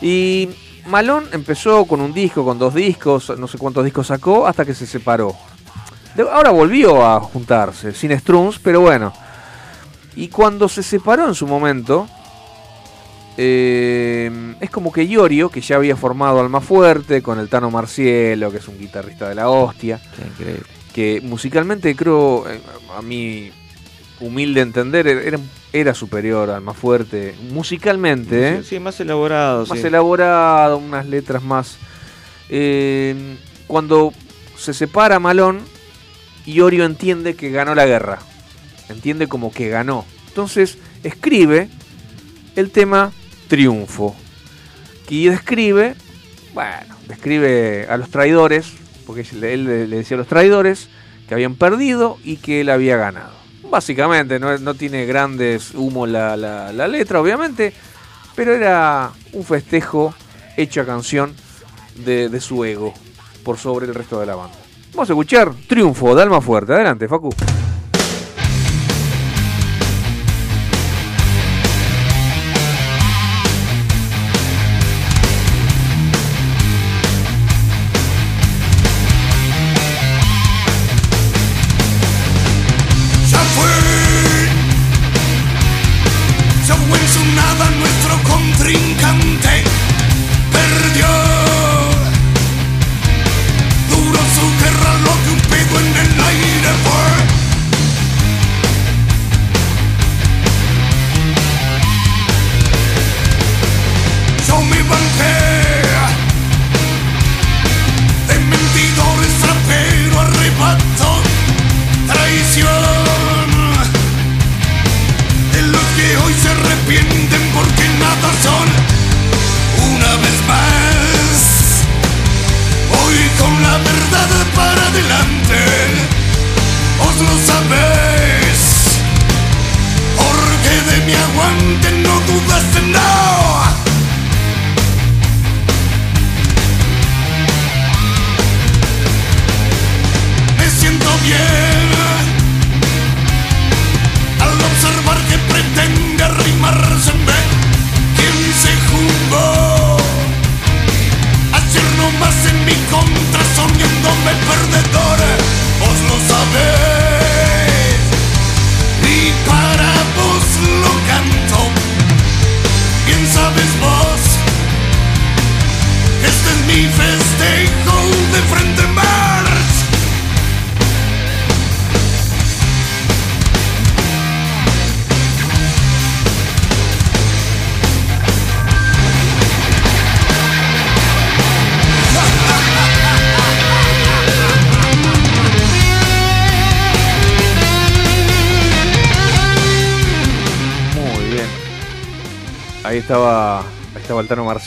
Y Malón empezó con un disco, con dos discos, no sé cuántos discos sacó, hasta que se separó. De- ahora volvió a juntarse, sin Strums, pero bueno. Y cuando se separó en su momento, eh, es como que Iorio, que ya había formado Alma Fuerte, con el Tano Marcielo, que es un guitarrista de la hostia, que musicalmente creo, eh, a mi humilde entender, era, era superior a Alma Fuerte, musicalmente, ¿eh? Sí, sí, más elaborado. más sí. elaborado, unas letras más... eh, cuando se separa Malón, Iorio entiende que ganó la guerra. Entiende como que ganó. Entonces escribe el tema Triunfo. Y describe, bueno, describe a los traidores, porque él le decía a los traidores que habían perdido y que él había ganado. Básicamente, no, no tiene grandes humo la, la- la letra, obviamente, pero era un festejo hecho a canción de, de su ego por sobre el resto de la banda. Vamos a escuchar Triunfo de Alma Fuerte. Adelante, Facu.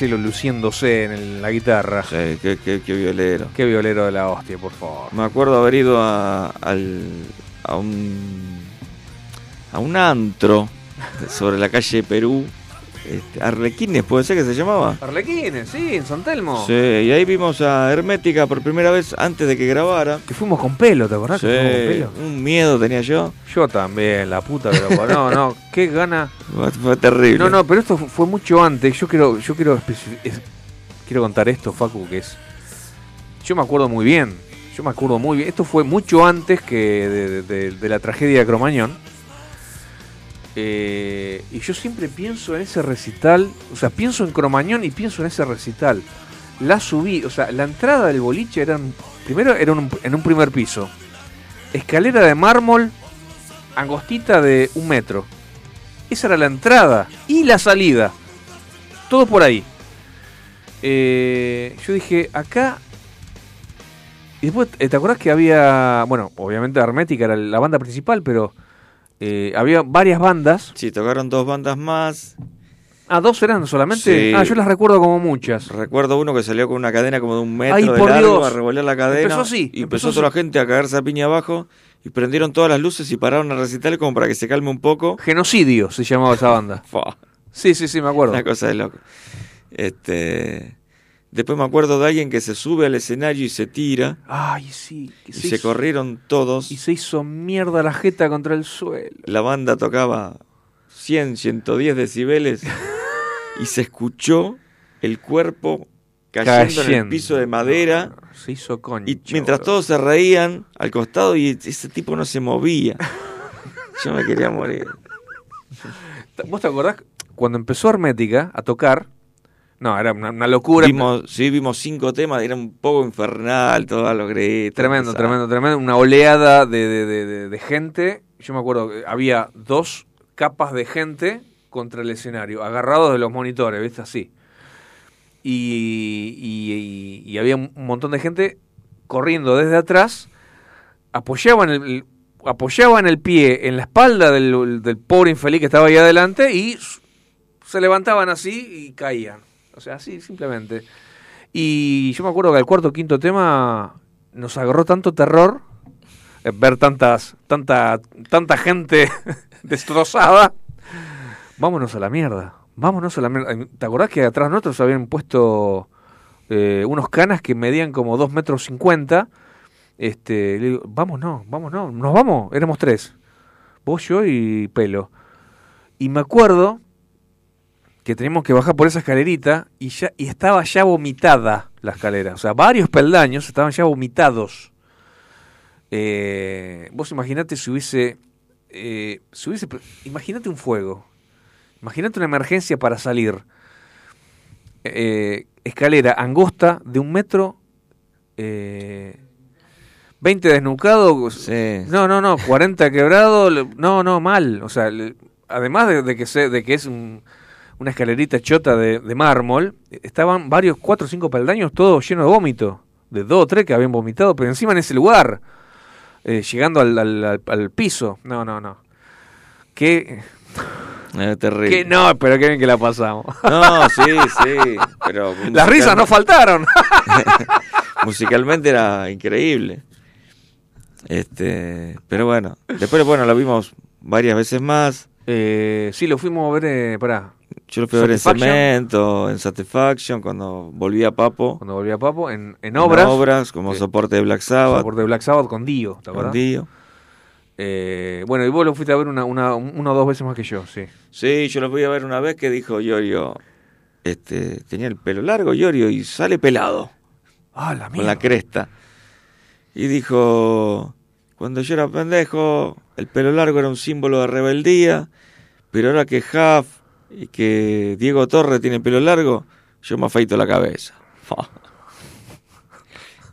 Marcelo luciéndose en el- la guitarra. Sí, qué, qué- qué violero. Qué violero de la hostia, por favor. Me acuerdo haber ido a, al, a un a un antro sobre la calle Perú, este, Arlequines, puede ser que se llamaba. Arlequines, sí, en San Telmo. Sí, y ahí vimos a Hermética por primera vez antes de que grabara. Que fuimos con pelo, ¿te acordás? Sí, que con pelo? un miedo tenía yo. Yo también, la puta que lo [LAUGHS] No, no, qué gana. Fue, terrible. No, no, pero esto fu- fue mucho antes. Yo quiero, yo quiero, es- quiero contar esto, Facu, que es. Yo me acuerdo muy bien. Yo me acuerdo muy bien. Esto fue mucho antes que de, de- de- de la tragedia de Cromañón. Eh, y yo siempre pienso en ese recital. O sea, pienso en Cromañón y pienso en ese recital. La subí, o sea, la entrada del boliche era. un- primero era en un primer piso. Escalera de mármol, angostita de un metro. Esa era la entrada y la salida. Todo por ahí. Eh, yo dije, acá. Y después, eh, ¿te acordás que había. Bueno, obviamente Hermética era la banda principal, pero. Eh, había varias bandas. Sí, tocaron dos bandas más. Ah, dos eran solamente. Sí. Ah, yo las recuerdo como muchas. Recuerdo uno que salió con una cadena como de un metro Ay, de por largo Dios. a revolver la cadena. Empezó así, Y empezó empezó toda la gente a cagarse a piña abajo. Y prendieron todas las luces y pararon a recital como para que se calme un poco. Genocidio se llamaba esa banda. [LAUGHS] Sí, sí, sí, me acuerdo. Una cosa de loco. Este. Después me acuerdo de alguien que se sube al escenario y se tira. Ay, sí. que Y se hizo- corrieron todos. Y se hizo mierda la jeta contra el suelo. La banda tocaba 100, 110 decibeles. y se escuchó el cuerpo cayendo, en el piso de madera. Se hizo concha. Y mientras todos se reían al costado y ese tipo no se movía. Yo me quería morir. [LAUGHS] ¿Vos te acordás cuando empezó Hermética a tocar? No, era una, una locura. Vimos, sí, vimos cinco temas, era un poco infernal, todos los gritos. Tremendo, tremendo, tremendo. Una oleada de, de- de- gente. Yo me acuerdo que había dos capas de gente contra el escenario, agarrados de los monitores, ¿viste? Así. Y, y- y- y había un montón de gente corriendo desde atrás, apoyaban el, apoyaban el pie en la espalda del, del pobre infeliz que estaba ahí adelante y se levantaban así y caían. O sea, así simplemente. Y yo me acuerdo que al cuarto o quinto tema nos agarró tanto terror eh, ver tantas, tanta, tanta gente [LAUGHS] destrozada. Vámonos a la mierda. Vámonos a la mierda. ¿Te acordás que atrás nosotros habían puesto eh, unos canas que medían como 2 metros 50? Este, le digo, vamos, no, vamos, no, nos vamos. Éramos tres. Vos, yo y Pelo. Y me acuerdo que teníamos que bajar por esa escalerita y ya y estaba ya vomitada la escalera. O sea, varios peldaños estaban ya vomitados. Eh, vos imaginate si hubiese, eh, si hubiese, imagínate un fuego, imagínate una emergencia para salir. Eh, escalera angosta de un metro, eh, 20 desnucado, no, no, no, 40 quebrado, no, no, mal. O sea, además de, de que, se, de que es un- una escalerita chota de, de mármol, estaban varios, cuatro o cinco peldaños, todos llenos de vómito, de dos o tres que habían vomitado, pero encima en ese lugar, eh, llegando al, al- al- al piso. No, no, no. Qué, Eh, terrible. qué no, pero qué bien que la pasamos. No, sí, sí. Pero [LAUGHS] Las risas no faltaron. [LAUGHS] musicalmente era increíble. Este, pero bueno, después bueno, lo vimos varias veces más. Eh, sí, lo fuimos a ver, eh, pará. Yo lo fui a ver en. Cemento, en Satisfaction, cuando volví a Papo. Cuando volví a Papo, en, en obras. obras, como Sí. soporte de Black Sabbath. Soporte de Black Sabbath con Dio, ¿te Con? Dio. Eh, bueno, y vos lo fuiste a ver una, una, una o dos veces más que yo, sí. Sí, yo lo fui a ver una vez que dijo Yorio, este, tenía el pelo largo Yorio y sale pelado. Ah, la Con la cresta. Y dijo, cuando yo era pendejo, el pelo largo era un símbolo de rebeldía, pero ahora que Huff y que Diego Torre tiene pelo largo, yo me afeito la cabeza. [LAUGHS]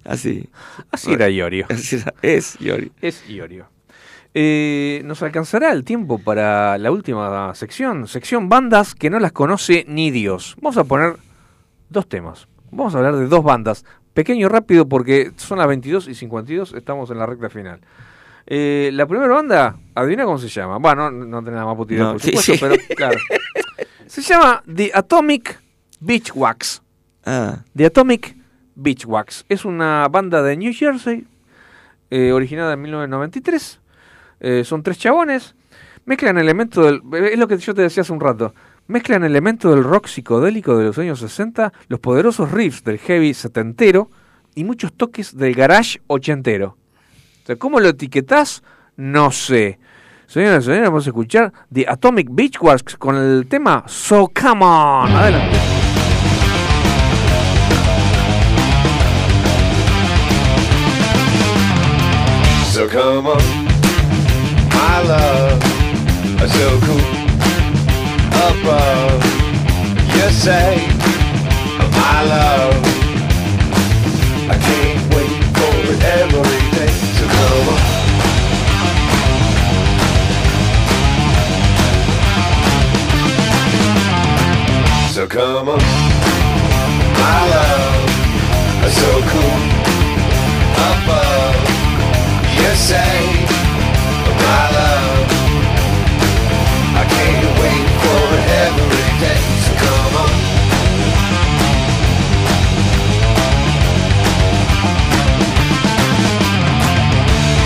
Así. Así era Iorio. [LAUGHS] Así era- es Iorio. Es Iorio. Eh, nos alcanzará el tiempo para la última sección, sección bandas que no las conoce ni Dios. Vamos a poner dos temas. Vamos a hablar de dos bandas. Pequeño rápido porque son las 22 y 52, estamos en la recta final. Eh, la primera banda, adivina cómo se llama. Bueno, no, no tenés nada más No, por sí, supuesto, sí. pero claro. [LAUGHS] Se llama The Atomic Beach Wax. Ah, The Atomic Beach Wax. Es una banda de New Jersey, eh, originada en 1993. Eh, son tres chabones. Mezclan elementos del. Es lo que yo te decía hace un rato. Mezclan elementos del rock psicodélico de los años 60, los poderosos riffs del heavy setentero y muchos toques del garage ochentero. O sea, ¿cómo lo etiquetás? No sé. Señoras señores, vamos a escuchar The Atomic Beach Wax con el tema So Come On. Adelante. So come on, my love, so cool. Above, you say, my love. I can't wait for every. So come on, my love, so cool. Above, you say, my love. I can't wait for every day. So come on.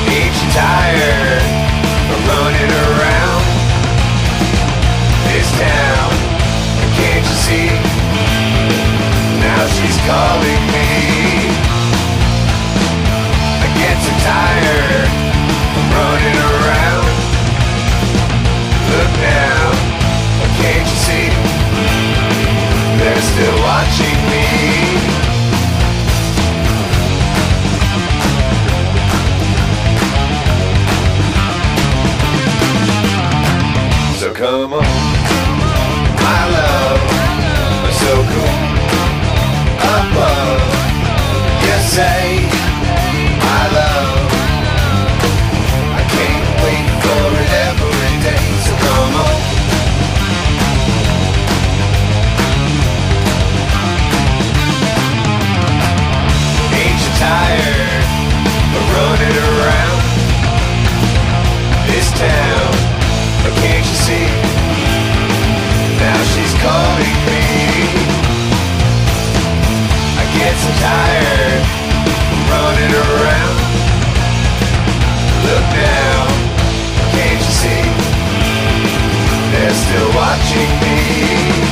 Ain't you tired of running around Now she's calling me. I get so tired running around. Look now, can't you see? They're still watching me. Calling me. I get so tired running around. Look now, can't you see? They're still watching me.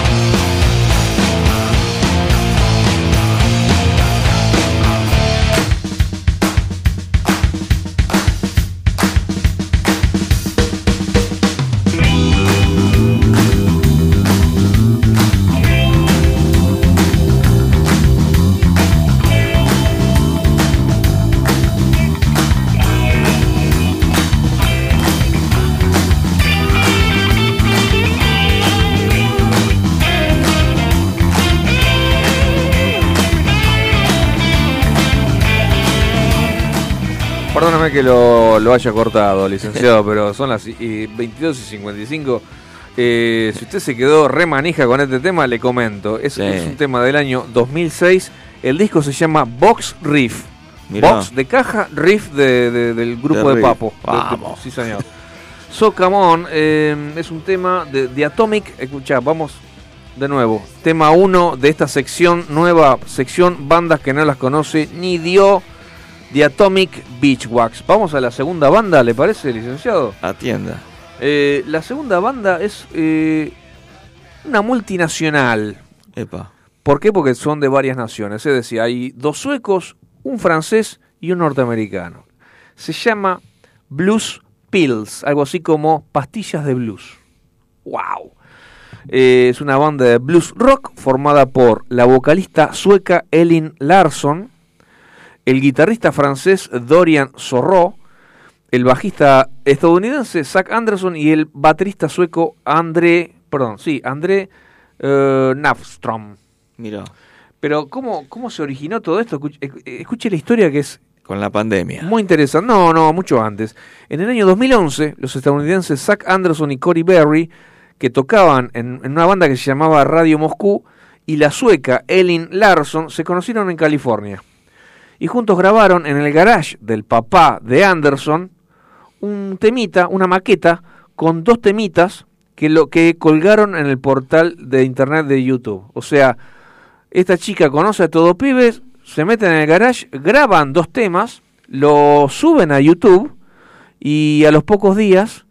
Perdóname que lo, lo haya cortado, licenciado, pero son las y 22 y 55. Eh, si usted se quedó re manija con este tema, le comento. Es, Sí. es un tema del año 2006. El disco se llama Box Riff. Mirá. Box de caja, riff de- de- del grupo De. Papo. Vamos. sí, señor. So Come On eh, es un tema de, de Atomic. Escucha, vamos de nuevo. Tema 1 de esta sección, nueva sección, bandas que no las conoce ni dio. The Atomic Beach Wax. Vamos a la segunda banda, ¿le parece, licenciado? Atienda. Eh, la segunda banda es eh, una multinacional. Epa. ¿Por qué? Porque son de varias naciones. Es decir, hay dos suecos, un francés y un norteamericano. Se llama Blues Pills, algo así como pastillas de blues. ¡Wow! Eh, es una banda de blues rock formada por la vocalista sueca Elin Larsson, el guitarrista francés Dorian Sorro, el bajista estadounidense Zach Anderson y el baterista sueco André, perdón, sí, André eh, Navstrom. Mira. Pero ¿cómo, ¿cómo se originó todo esto? Escuche, eh, escuche la historia que es Con la pandemia. muy interesante. No, no, mucho antes. En el año 2011, los estadounidenses Zach Anderson y Cory Berry, que tocaban en, en una banda que se llamaba Radio Moscú, y la sueca Elin Larsson se conocieron en California. Y juntos grabaron en el garage del papá de Anderson un temita, una maqueta, con dos temitas que, lo, que colgaron en el portal de internet de YouTube. O sea, esta chica conoce a todo pibes, se meten en el garage, graban dos temas, lo suben a YouTube y a los pocos días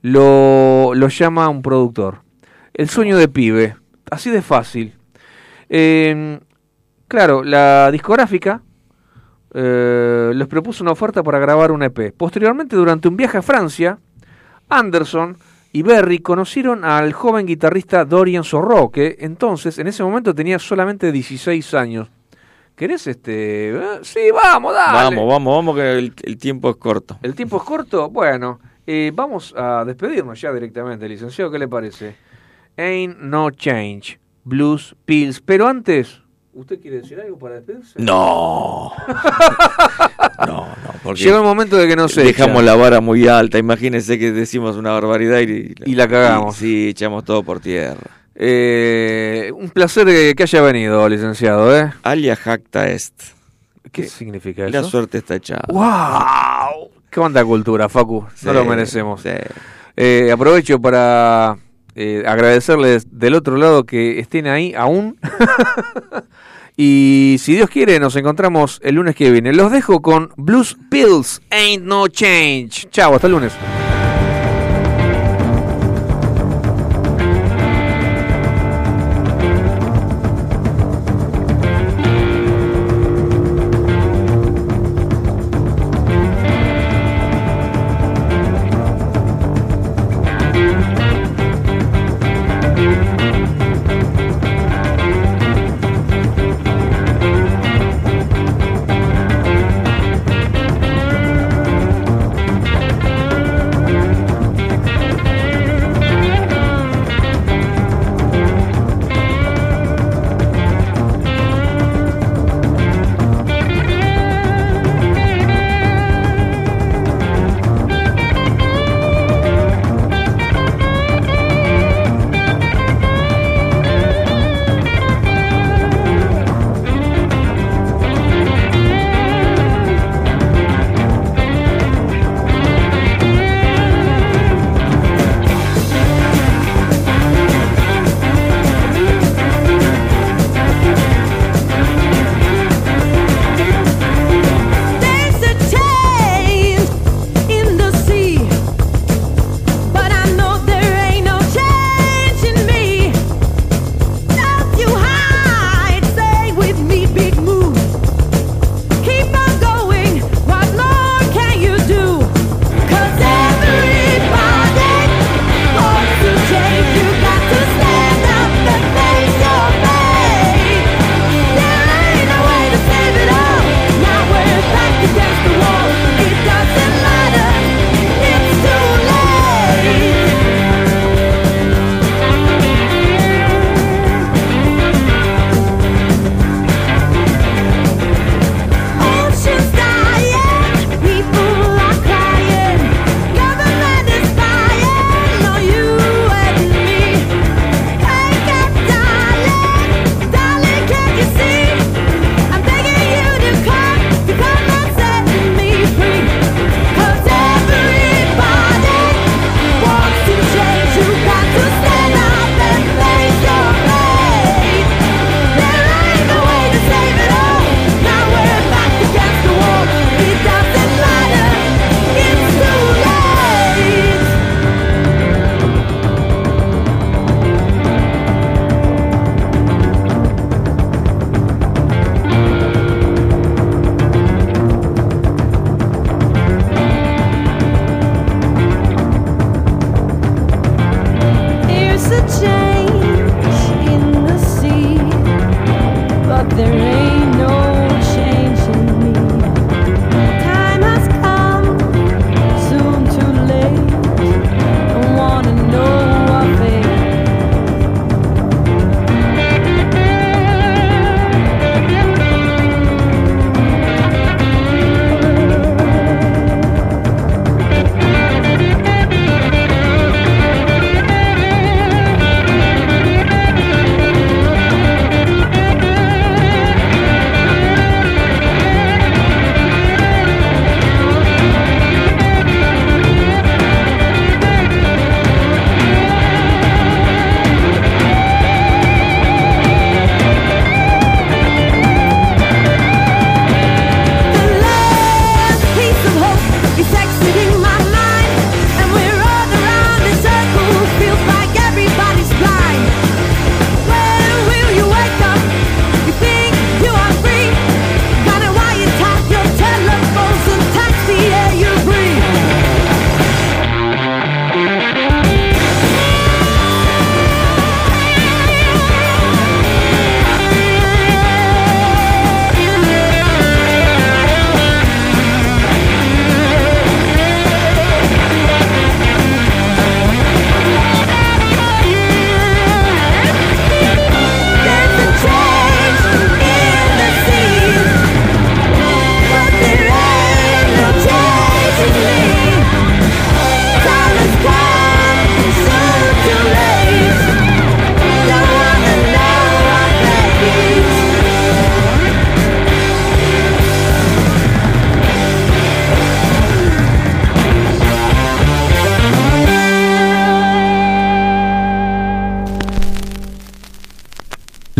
lo, lo llama un productor. El sueño de pibe, así de fácil. Eh, claro, la discográfica eh, les propuso una oferta para grabar un EP. Posteriormente, durante un viaje a Francia, Anderson y Berry conocieron al joven guitarrista Dorian Sorro, que entonces, en ese momento, tenía solamente 16 años. ¿Querés este? eh? Sí, vamos, dale. Vamos, vamos, vamos, que el, el tiempo es corto. ¿El tiempo es corto? Bueno, eh, vamos a despedirnos ya directamente, licenciado. ¿Qué le parece? Ain't no change. Blues, pills. Pero antes, ¿usted quiere decir algo para despedirse? No. [LAUGHS] no, no, porque Llegó el momento de que no se Dejamos echa. la vara muy alta. Imagínense que decimos una barbaridad y, Y la cagamos. y sí, echamos todo por tierra. Eh, un placer que, haya venido, licenciado. ¿eh? Alia jacta est. ¿Qué significa La eso? suerte está echada. ¡Wow! ¡Qué banda cultura, Facu! Sí, no lo merecemos. sí. Eh, aprovecho para eh, agradecerles del otro lado que estén ahí aún. [LAUGHS] y si Dios quiere, nos encontramos el lunes que viene. Los dejo con Blues Pills, Ain't No Change. Chao, hasta el lunes.